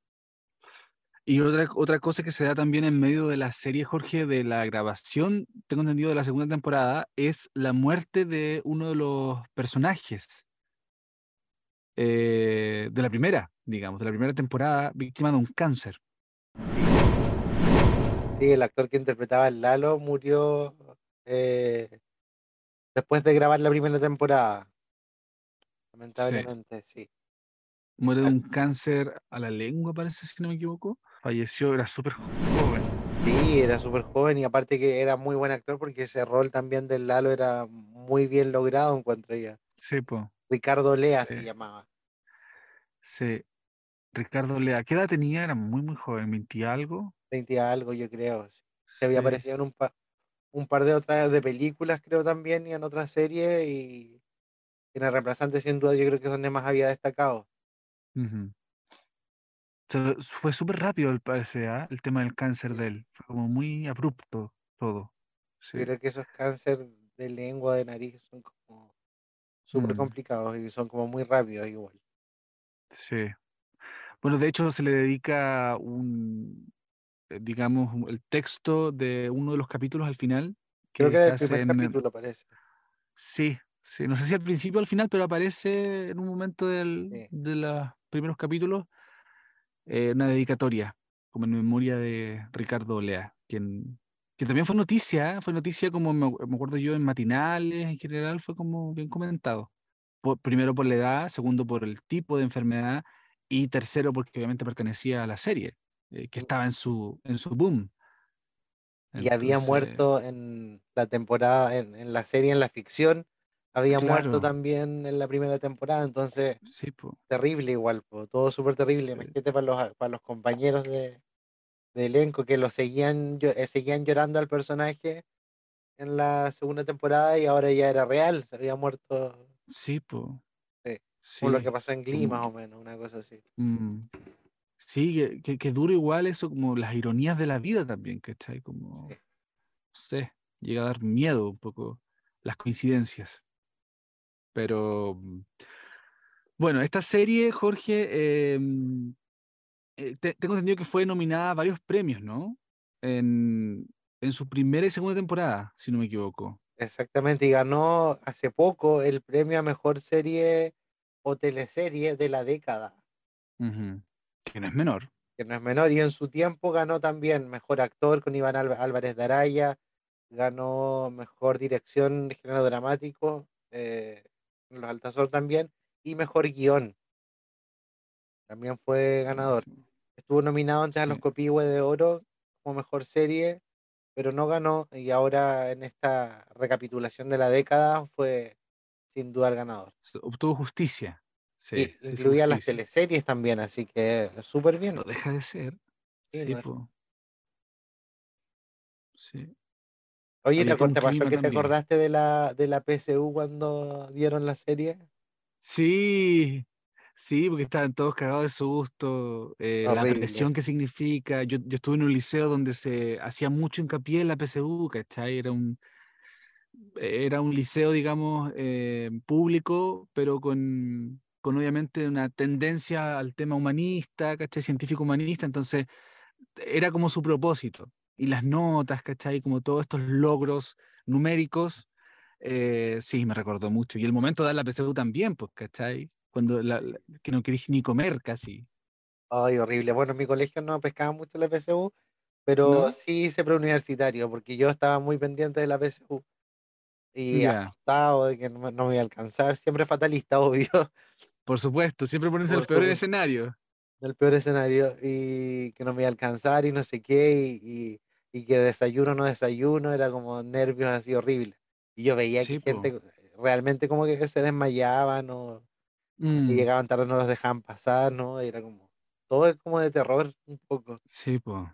Y otra, otra cosa que se da también en medio de la serie, Jorge, de la grabación, tengo entendido, de la segunda temporada, es la muerte de uno de los personajes eh, de la primera, digamos, de la primera temporada, víctima de un cáncer. Sí, el actor que interpretaba al Lalo murió eh, después de grabar la primera temporada. Lamentablemente, sí. Muere de un cáncer a la lengua, parece, si no me equivoco. Falleció, era súper joven. Sí, era súper joven y aparte que era muy buen actor porque ese rol también del Lalo era muy bien logrado, encuentro ya. Sí, pues. Ricardo Lea se Sí. llamaba. Sí. Ricardo Lea, ¿qué edad tenía? Era muy, muy joven, 20 y algo. 20 y algo, yo creo. Se había Sí. aparecido en un, un par de otras de películas, creo también, y en otras series. Y en el reemplazante, sin duda, yo creo que es donde más había destacado. Fue súper rápido, al parecer, ¿ah? el tema del cáncer Sí. de él. Fue como muy abrupto todo. Sí. Yo creo que esos cánceres de lengua, de nariz, son como súper Mm. complicados y son como muy rápidos igual. Sí. Bueno, de hecho se le dedica un, digamos, un- el texto de uno de los capítulos al final Creo que del hace primer en- capítulo parece. Sí, sí. No sé si al principio o al final, pero aparece en un momento del- Sí. de los primeros capítulos eh, una dedicatoria, como en memoria de Ricardo Lea, quien, que también fue noticia, ¿eh? fue noticia como me, acu- me acuerdo yo en matinales en general, fue como bien comentado. Por- primero por la edad, segundo por el tipo de enfermedad y tercero porque obviamente pertenecía a la serie, eh, que estaba en su, en su boom. Y había muerto en la temporada, en, en la serie, en la ficción, había muerto también en la primera temporada, entonces sí, terrible igual, po, todo súper terrible. Sí. Imagínate para los, para los compañeros de, de elenco que lo seguían, eh, seguían llorando al personaje en la segunda temporada y ahora ya era real, se había muerto sí, po, Sí, sí, como lo que pasó en Glee, como- más o menos, una cosa así. Mm, Sí, que, que, igual eso, como las ironías de la vida también, ¿cachai? Como, no sé, llega a dar miedo un poco las coincidencias. Pero, mm, bueno, esta serie, Jorge, em, eh, te- tengo entendido que fue nominada a varios premios, ¿no? En, en su primera y segunda temporada, si no me equivoco. Exactamente, y ganó hace poco el premio a mejor serie o teleserie de la década, Ujú. Que no es menor. que no es menor, y en su tiempo ganó también mejor actor con Iván Álva- Álvarez de Araya, ganó mejor dirección de género dramático, eh, en Los Altazor también, y mejor guion. También fue ganador. Estuvo nominado antes a los. Copihue de Oro como mejor serie, pero no ganó, y ahora en esta recapitulación de la década fue sin duda el ganador. Obtuvo justicia. Sí, Y incluía las justicia. teleseries también, así que súper bien. No deja de ser. Sí, Sí, po. Sí. Oye, ¿te, había todo acor- un te pasó que te acordaste de la, de la PSU cuando dieron la serie? Sí, sí, porque estaban todos cagados de susto, eh, la presión que significa. Yo, yo estuve en un liceo donde se hacía mucho hincapié en la PSU, ¿cachai? Era un, era un liceo, digamos, eh, público, pero con, con obviamente una tendencia al tema humanista, ¿cachai? Científico humanista, entonces era como su propósito. Y las notas, ¿cachai? Como todos estos logros numéricos, eh, sí, me recordó mucho. Y el momento de dar la PSU también, pues, ¿cachai? Cuando la- la- que no querís ni comer casi. Ay, horrible. Bueno, en mi colegio no pescaba mucho la PSU, pero ¿No? sí hice preuniversitario, porque yo estaba muy pendiente de la PSU. Y Ya. asustado de que no, no me iba a alcanzar, siempre fatalista, obvio. Por supuesto, siempre ponerse el peor escenario. el peor escenario y que no me iba a alcanzar y no sé qué y, y- y que desayuno no desayuno, era como nervios así horribles. Y yo veía Sí, que gente realmente como que se desmayaban o si Mm, llegaban tarde no los dejaban pasar, ¿no? Era como, todo es como de terror un poco. sí, po.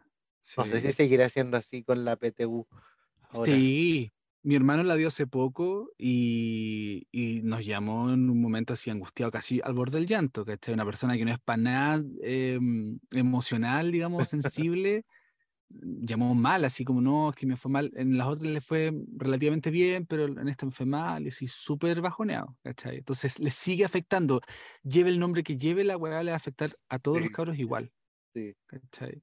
No sé si seguirá siendo así con la PTU ahora. Sí, mi hermano la dio hace poco y, y nos llamó en un momento así angustiado, casi al borde del llanto, ¿cachai? Una persona que no es para nada em, emocional, digamos, sensible, llamó mal, así como no, es que me fue mal. En las otras le fue relativamente bien, pero en esta me fue mal, y así súper bajoneado, ¿cachai? Entonces le sigue afectando. Lleve el nombre que lleve, la weá le va a afectar a todos los Sí, cabros igual, sí. ¿cachai?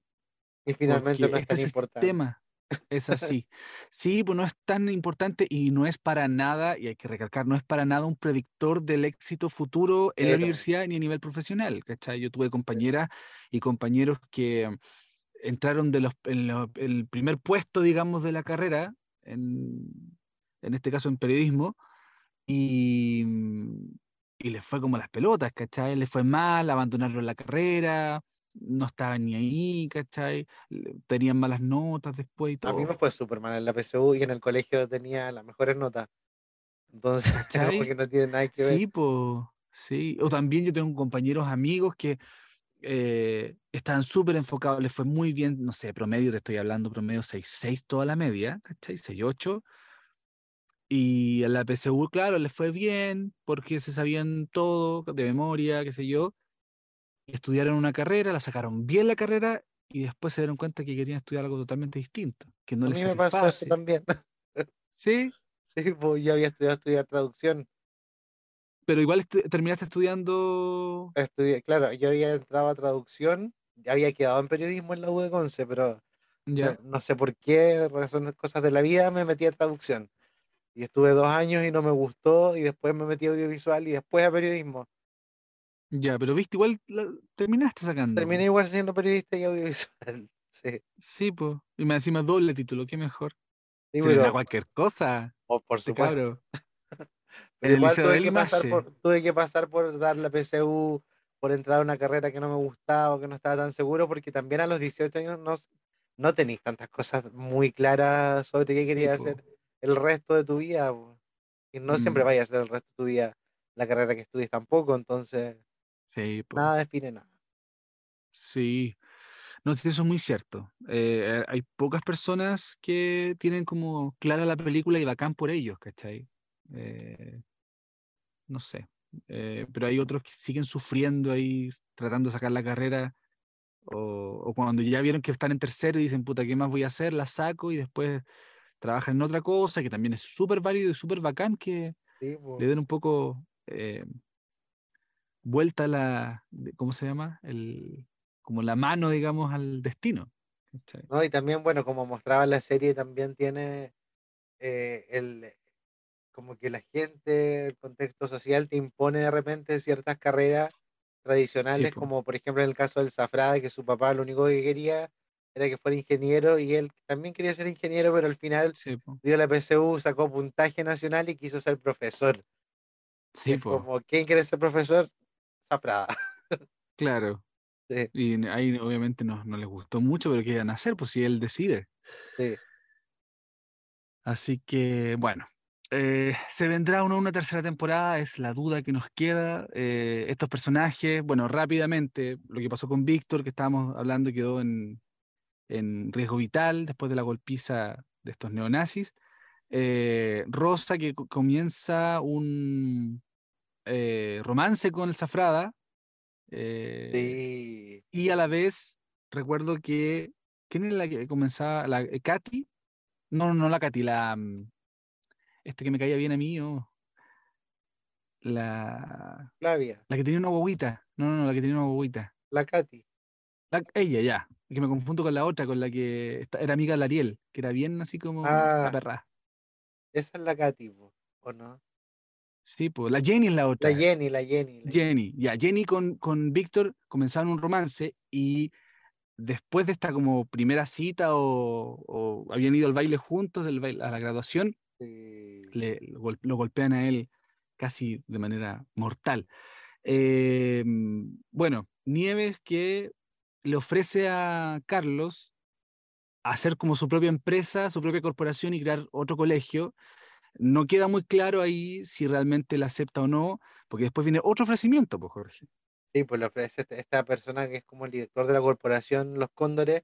Y finalmente Porque no es este tan importante. sistema es así. Sí, pues no es tan importante y no es para nada, y hay que recalcar, no es para nada un predictor del éxito futuro en la universidad ni a nivel profesional. ¿cachai? Yo tuve compañeras y compañeros que entraron de los, en lo- el primer puesto, digamos, de la carrera, en, en este caso en periodismo, y, y les fue como las pelotas, ¿cachai? Les fue mal, abandonaron la carrera, no estaban ni ahí, ¿cachai? Tenían malas notas después y A mí me todo. fue súper mal en la PSU y en el colegio tenía las mejores notas. Entonces, como ¿Cachai? que no tiene nada que ver. Sí, pues, sí. O también yo tengo compañeros amigos que eh, estaban súper enfocados, les fue muy bien, no sé, promedio, te estoy hablando, promedio 6-6 toda la media, ¿cachai? 6-8. Y a la PSU, claro, les fue bien porque se sabían todo de memoria, qué sé yo. Estudiaron una carrera, la sacaron bien la carrera y después se dieron cuenta que querían estudiar algo totalmente distinto, que no A les mí me pasó eso también. Sí, Sí, pues yo había estudiado estudiar traducción. pero igual estu- terminaste estudiando. Estudié, claro, yo había entrado a traducción, ya había quedado en periodismo en la U de Conce, pero no, Ya, no sé por qué, razones, cosas de la vida, me metí a traducción. Y estuve dos años y no me gustó, y después me metí a audiovisual y después a periodismo. Ya, pero viste, igual la- terminaste sacando. Terminé igual siendo periodista y audiovisual. Sí, Sí, pues. Y me encima doble título, qué mejor. sí, Se pero, cualquier cosa, oh, por este supuesto. Pero igual liceo tuve de que, él pasar por, tuve que pasar por dar la PSU, por entrar a una carrera que no me gustaba o que no estaba tan seguro, porque también a los 18 años no, no tenéis tantas cosas muy claras sobre qué Sí, querías po. hacer el resto de tu vida. po. Y no siempre Mm, vayas a hacer el resto de tu vida la carrera que estudies tampoco, entonces sí, po. nada define nada. Sí. No sé, eso es muy cierto. Eh, hay pocas personas que tienen como clara la película y bacán por ellos, ¿cachai? Eh, no sé. Eh, pero hay otros que siguen sufriendo ahí, tratando de sacar la carrera, o, o cuando ya vieron que están en tercero y dicen, puta, ¿qué más voy a hacer? La saco y después trabajan en otra cosa, que también es súper válido y súper bacán que Sí, le den un poco eh, vuelta la, ¿cómo se llama? El, como la mano, digamos, al destino. ¿cachai? ¿no? Y también, bueno, como mostraba la serie, también tiene eh, el como que la gente, el contexto social te impone de repente ciertas carreras tradicionales, como por ejemplo en el caso del Zafrada, que su papá lo único que quería era que fuera ingeniero y él también quería ser ingeniero, pero al final Sí, dio la PSU, sacó puntaje nacional y quiso ser profesor. Sí, es como, ¿quién quiere ser profesor? Zafrada. claro. Sí, Y ahí obviamente no, no les gustó mucho, pero ¿qué iban a hacer? Pues si él decide. sí. Así que, bueno, eh, se vendrá no una tercera temporada, es la duda que nos queda. Eh, estos personajes, bueno, rápidamente, lo que pasó con Víctor, que estábamos hablando, quedó en, en riesgo vital después de la golpiza de estos neonazis. Eh, Rosa, que co- comienza un eh, romance con el Zafrada. eh, Sí. y a la vez, recuerdo que. ¿Quién es la que comenzaba? ¿La eh, Katy? No, no, no la Katy, la. mm, Este que me caía bien a mí, oh, La. Flavia, La que tenía una guaguita. No, no, no, la que tenía una guaguita. la Katy. La- ella, ya. Que me confundo con la otra, con la que era amiga de Ariel, que era bien así como la Ah. perra. Esa es la Katy, ¿o no? Sí, pues la Jenny es la otra. La Jenny, la Jenny. la Jenny, ya, Jenny con, con Víctor comenzaron un romance y después de esta como primera cita o, o habían ido al baile juntos, del baile, a la graduación, Sí. le, lo, gol- lo golpean a él casi de manera mortal. Eh, mm, bueno, Nieves que le ofrece a Carlos hacer como su propia empresa, su propia corporación y crear otro colegio. No queda muy claro ahí si realmente la acepta o no, porque después viene otro ofrecimiento, pues Jorge. Sí, pues le ofrece este- esta persona que es como el director de la corporación Los Cóndores,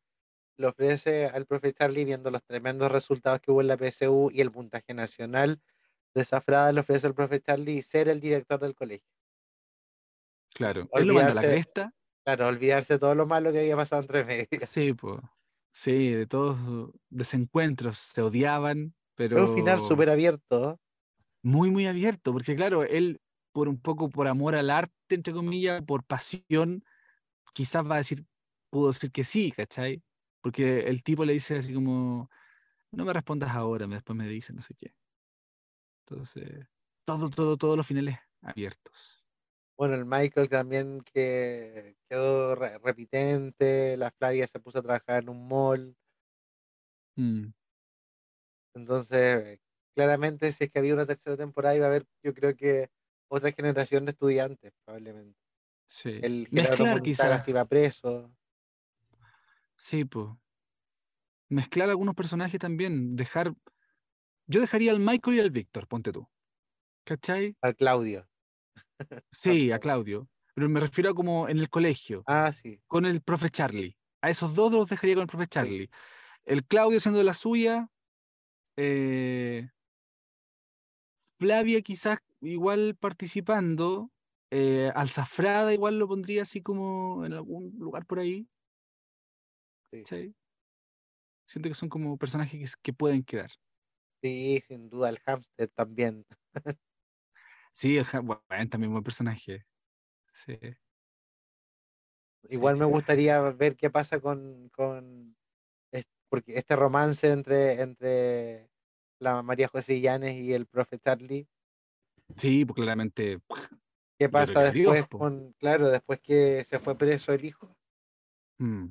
le ofrece al profe Charlie, viendo los tremendos resultados que hubo en la PSU y el puntaje nacional de esa frada, le ofrece al profe Charlie ser el director del colegio. Claro, él lo manda a la Olvidarse- cresta. Claro, olvidarse de todo lo malo que había pasado entre medias. Sí, pues. Sí, de todos desencuentros, se odiaban, pero un final súper abierto. muy, muy abierto, porque claro, él por un poco por amor al arte, entre comillas, por pasión, quizás va a decir, pudo decir que sí, ¿cachai? Porque el tipo le dice así como, no me respondas ahora, después me dice no sé qué. Entonces, todo, todo, todos los finales abiertos. Bueno, el Michael también que quedó re- repitente, la Flavia se puso a trabajar en un mall, Mm, entonces claramente si es que había una tercera temporada iba a haber, yo creo que otra generación de estudiantes probablemente. sí. El Gerardo quizás, iba preso, sí, pues. Mezclar algunos personajes también, dejar, yo dejaría al Michael y al Víctor, ponte tú. ¿Cachai? al Claudio. Sí, a. Claudio. Pero me refiero a como en el colegio. Ah, sí, con el profe Charlie. A esos dos los dejaría con el profe Charlie. El Claudio siendo la suya. Eh, Flavia quizás igual participando. eh, al Zafrada igual lo pondría así como en algún lugar por ahí. Siento que son como personajes que, pueden quedar. sí, sin duda, el hámster también. Sí, el bueno, también buen personaje. Sí. Igual Sí. me gustaría ver qué pasa con, con porque este romance entre, entre la María José Llanes y el profe Charlie, Sí, pues claramente. ¿qué pasa después con, claro, después que se fue preso el hijo? mm.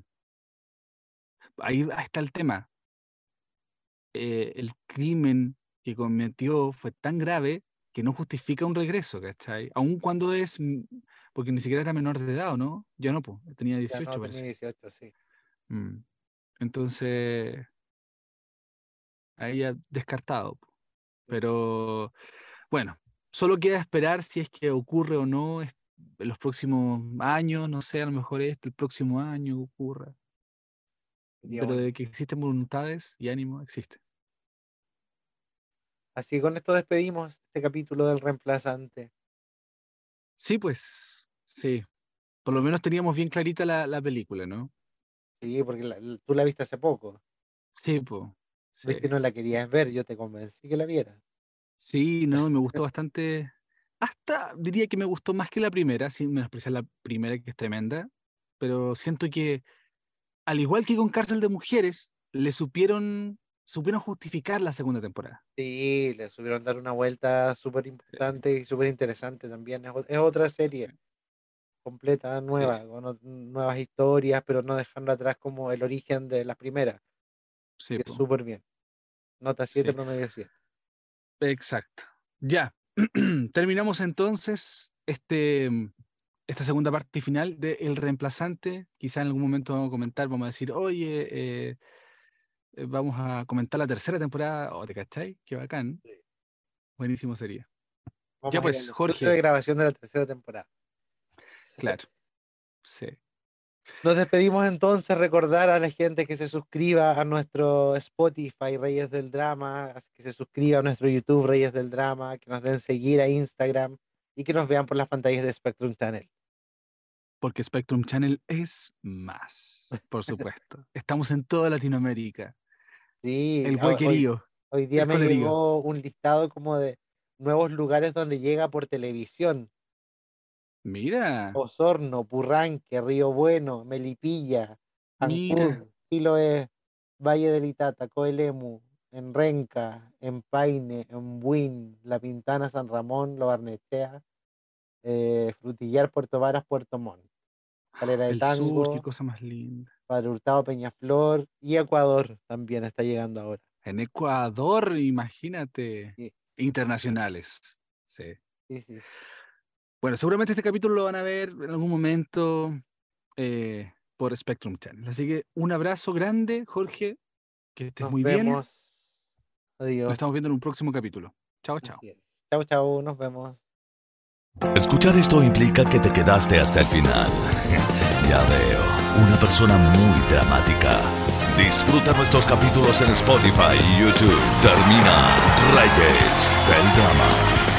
Ahí, ahí está el tema. eh, el crimen que cometió fue tan grave que no justifica un regreso, ¿cachai? Aun cuando es, mm, porque ni siquiera era menor de edad, ¿o no? Ya no, pues, tenía Ya 18, no, tenía parece. 18, sí. Mm. Entonces, ahí ya descartado. Pero, bueno, solo queda esperar si es que ocurre o no en los próximos años, no sé, a lo mejor este, el próximo año ocurra. Pero de que existen voluntades y ánimo, existe. Así que con esto despedimos este capítulo del reemplazante. Sí, pues, sí. Por lo menos teníamos bien clarita la, la película, ¿no? Sí, porque la- la- tú la viste hace poco. Sí, pues. Sí, Viste, no la querías ver, yo te convencí que la vieras. Sí, no, me gustó bastante. Hasta diría que me gustó más que la primera, sin menospreciar la primera, que es tremenda. Pero siento que, al igual que con Cárcel de Mujeres, le supieron, supieron justificar la segunda temporada. Sí, le subieron a dar una vuelta súper importante y súper interesante también. Es, es otra serie completa, nueva, con nuevas historias, pero no dejando atrás como el origen de las primeras. Sí, súper bien. Nota 7, Sí. promedio 7. Exacto. Ya. Terminamos entonces este, mm, esta segunda parte final de El Reemplazante. Quizá en algún momento vamos a comentar, vamos a decir, oye, eh, eh, vamos a comentar la tercera temporada. ¿O te cachai? Qué bacán. Sí. Buenísimo sería. Vamos Ya pues, Jorge. de grabación de la tercera temporada. Claro. Sí. Nos despedimos entonces, recordar a la gente que se suscriba a nuestro Spotify Reyes del Drama, que se suscriba a nuestro YouTube Reyes del Drama, que nos den seguir a Instagram y que nos vean por las pantallas de Spectrum Channel. Porque Spectrum Channel es más, por supuesto. Estamos en toda Latinoamérica. Sí, El ho- hoy, hoy día me llegó un listado como de nuevos lugares donde llega por televisión. Mira. Osorno, Purranque, Río Bueno, Melipilla. Ancud, Chiloé, Valle del Itata, Coelemu, en Renca, en Paine, en Buin, La Pintana, San Ramón, Lo Barnechea, eh, Frutillar, Puerto Varas, Puerto Montt, Calera de El sur, qué Tango, cosa más linda. Padre Hurtado, Peñaflor y Ecuador también está llegando ahora. En Ecuador, imagínate. Sí. Internacionales. Sí. Sí, sí. Bueno, seguramente este capítulo lo van a ver en algún momento eh, por Spectrum Channel. Así que un abrazo grande, Jorge. Que estés Nos muy bien. vemos. Adiós. Nos estamos viendo en un próximo capítulo. Chao, chao. Chau, chau. Nos vemos. Escuchar esto implica que te quedaste hasta el final. Ya veo, una persona muy dramática. Disfruta nuestros capítulos en Spotify y YouTube. Termina Reyes del Drama.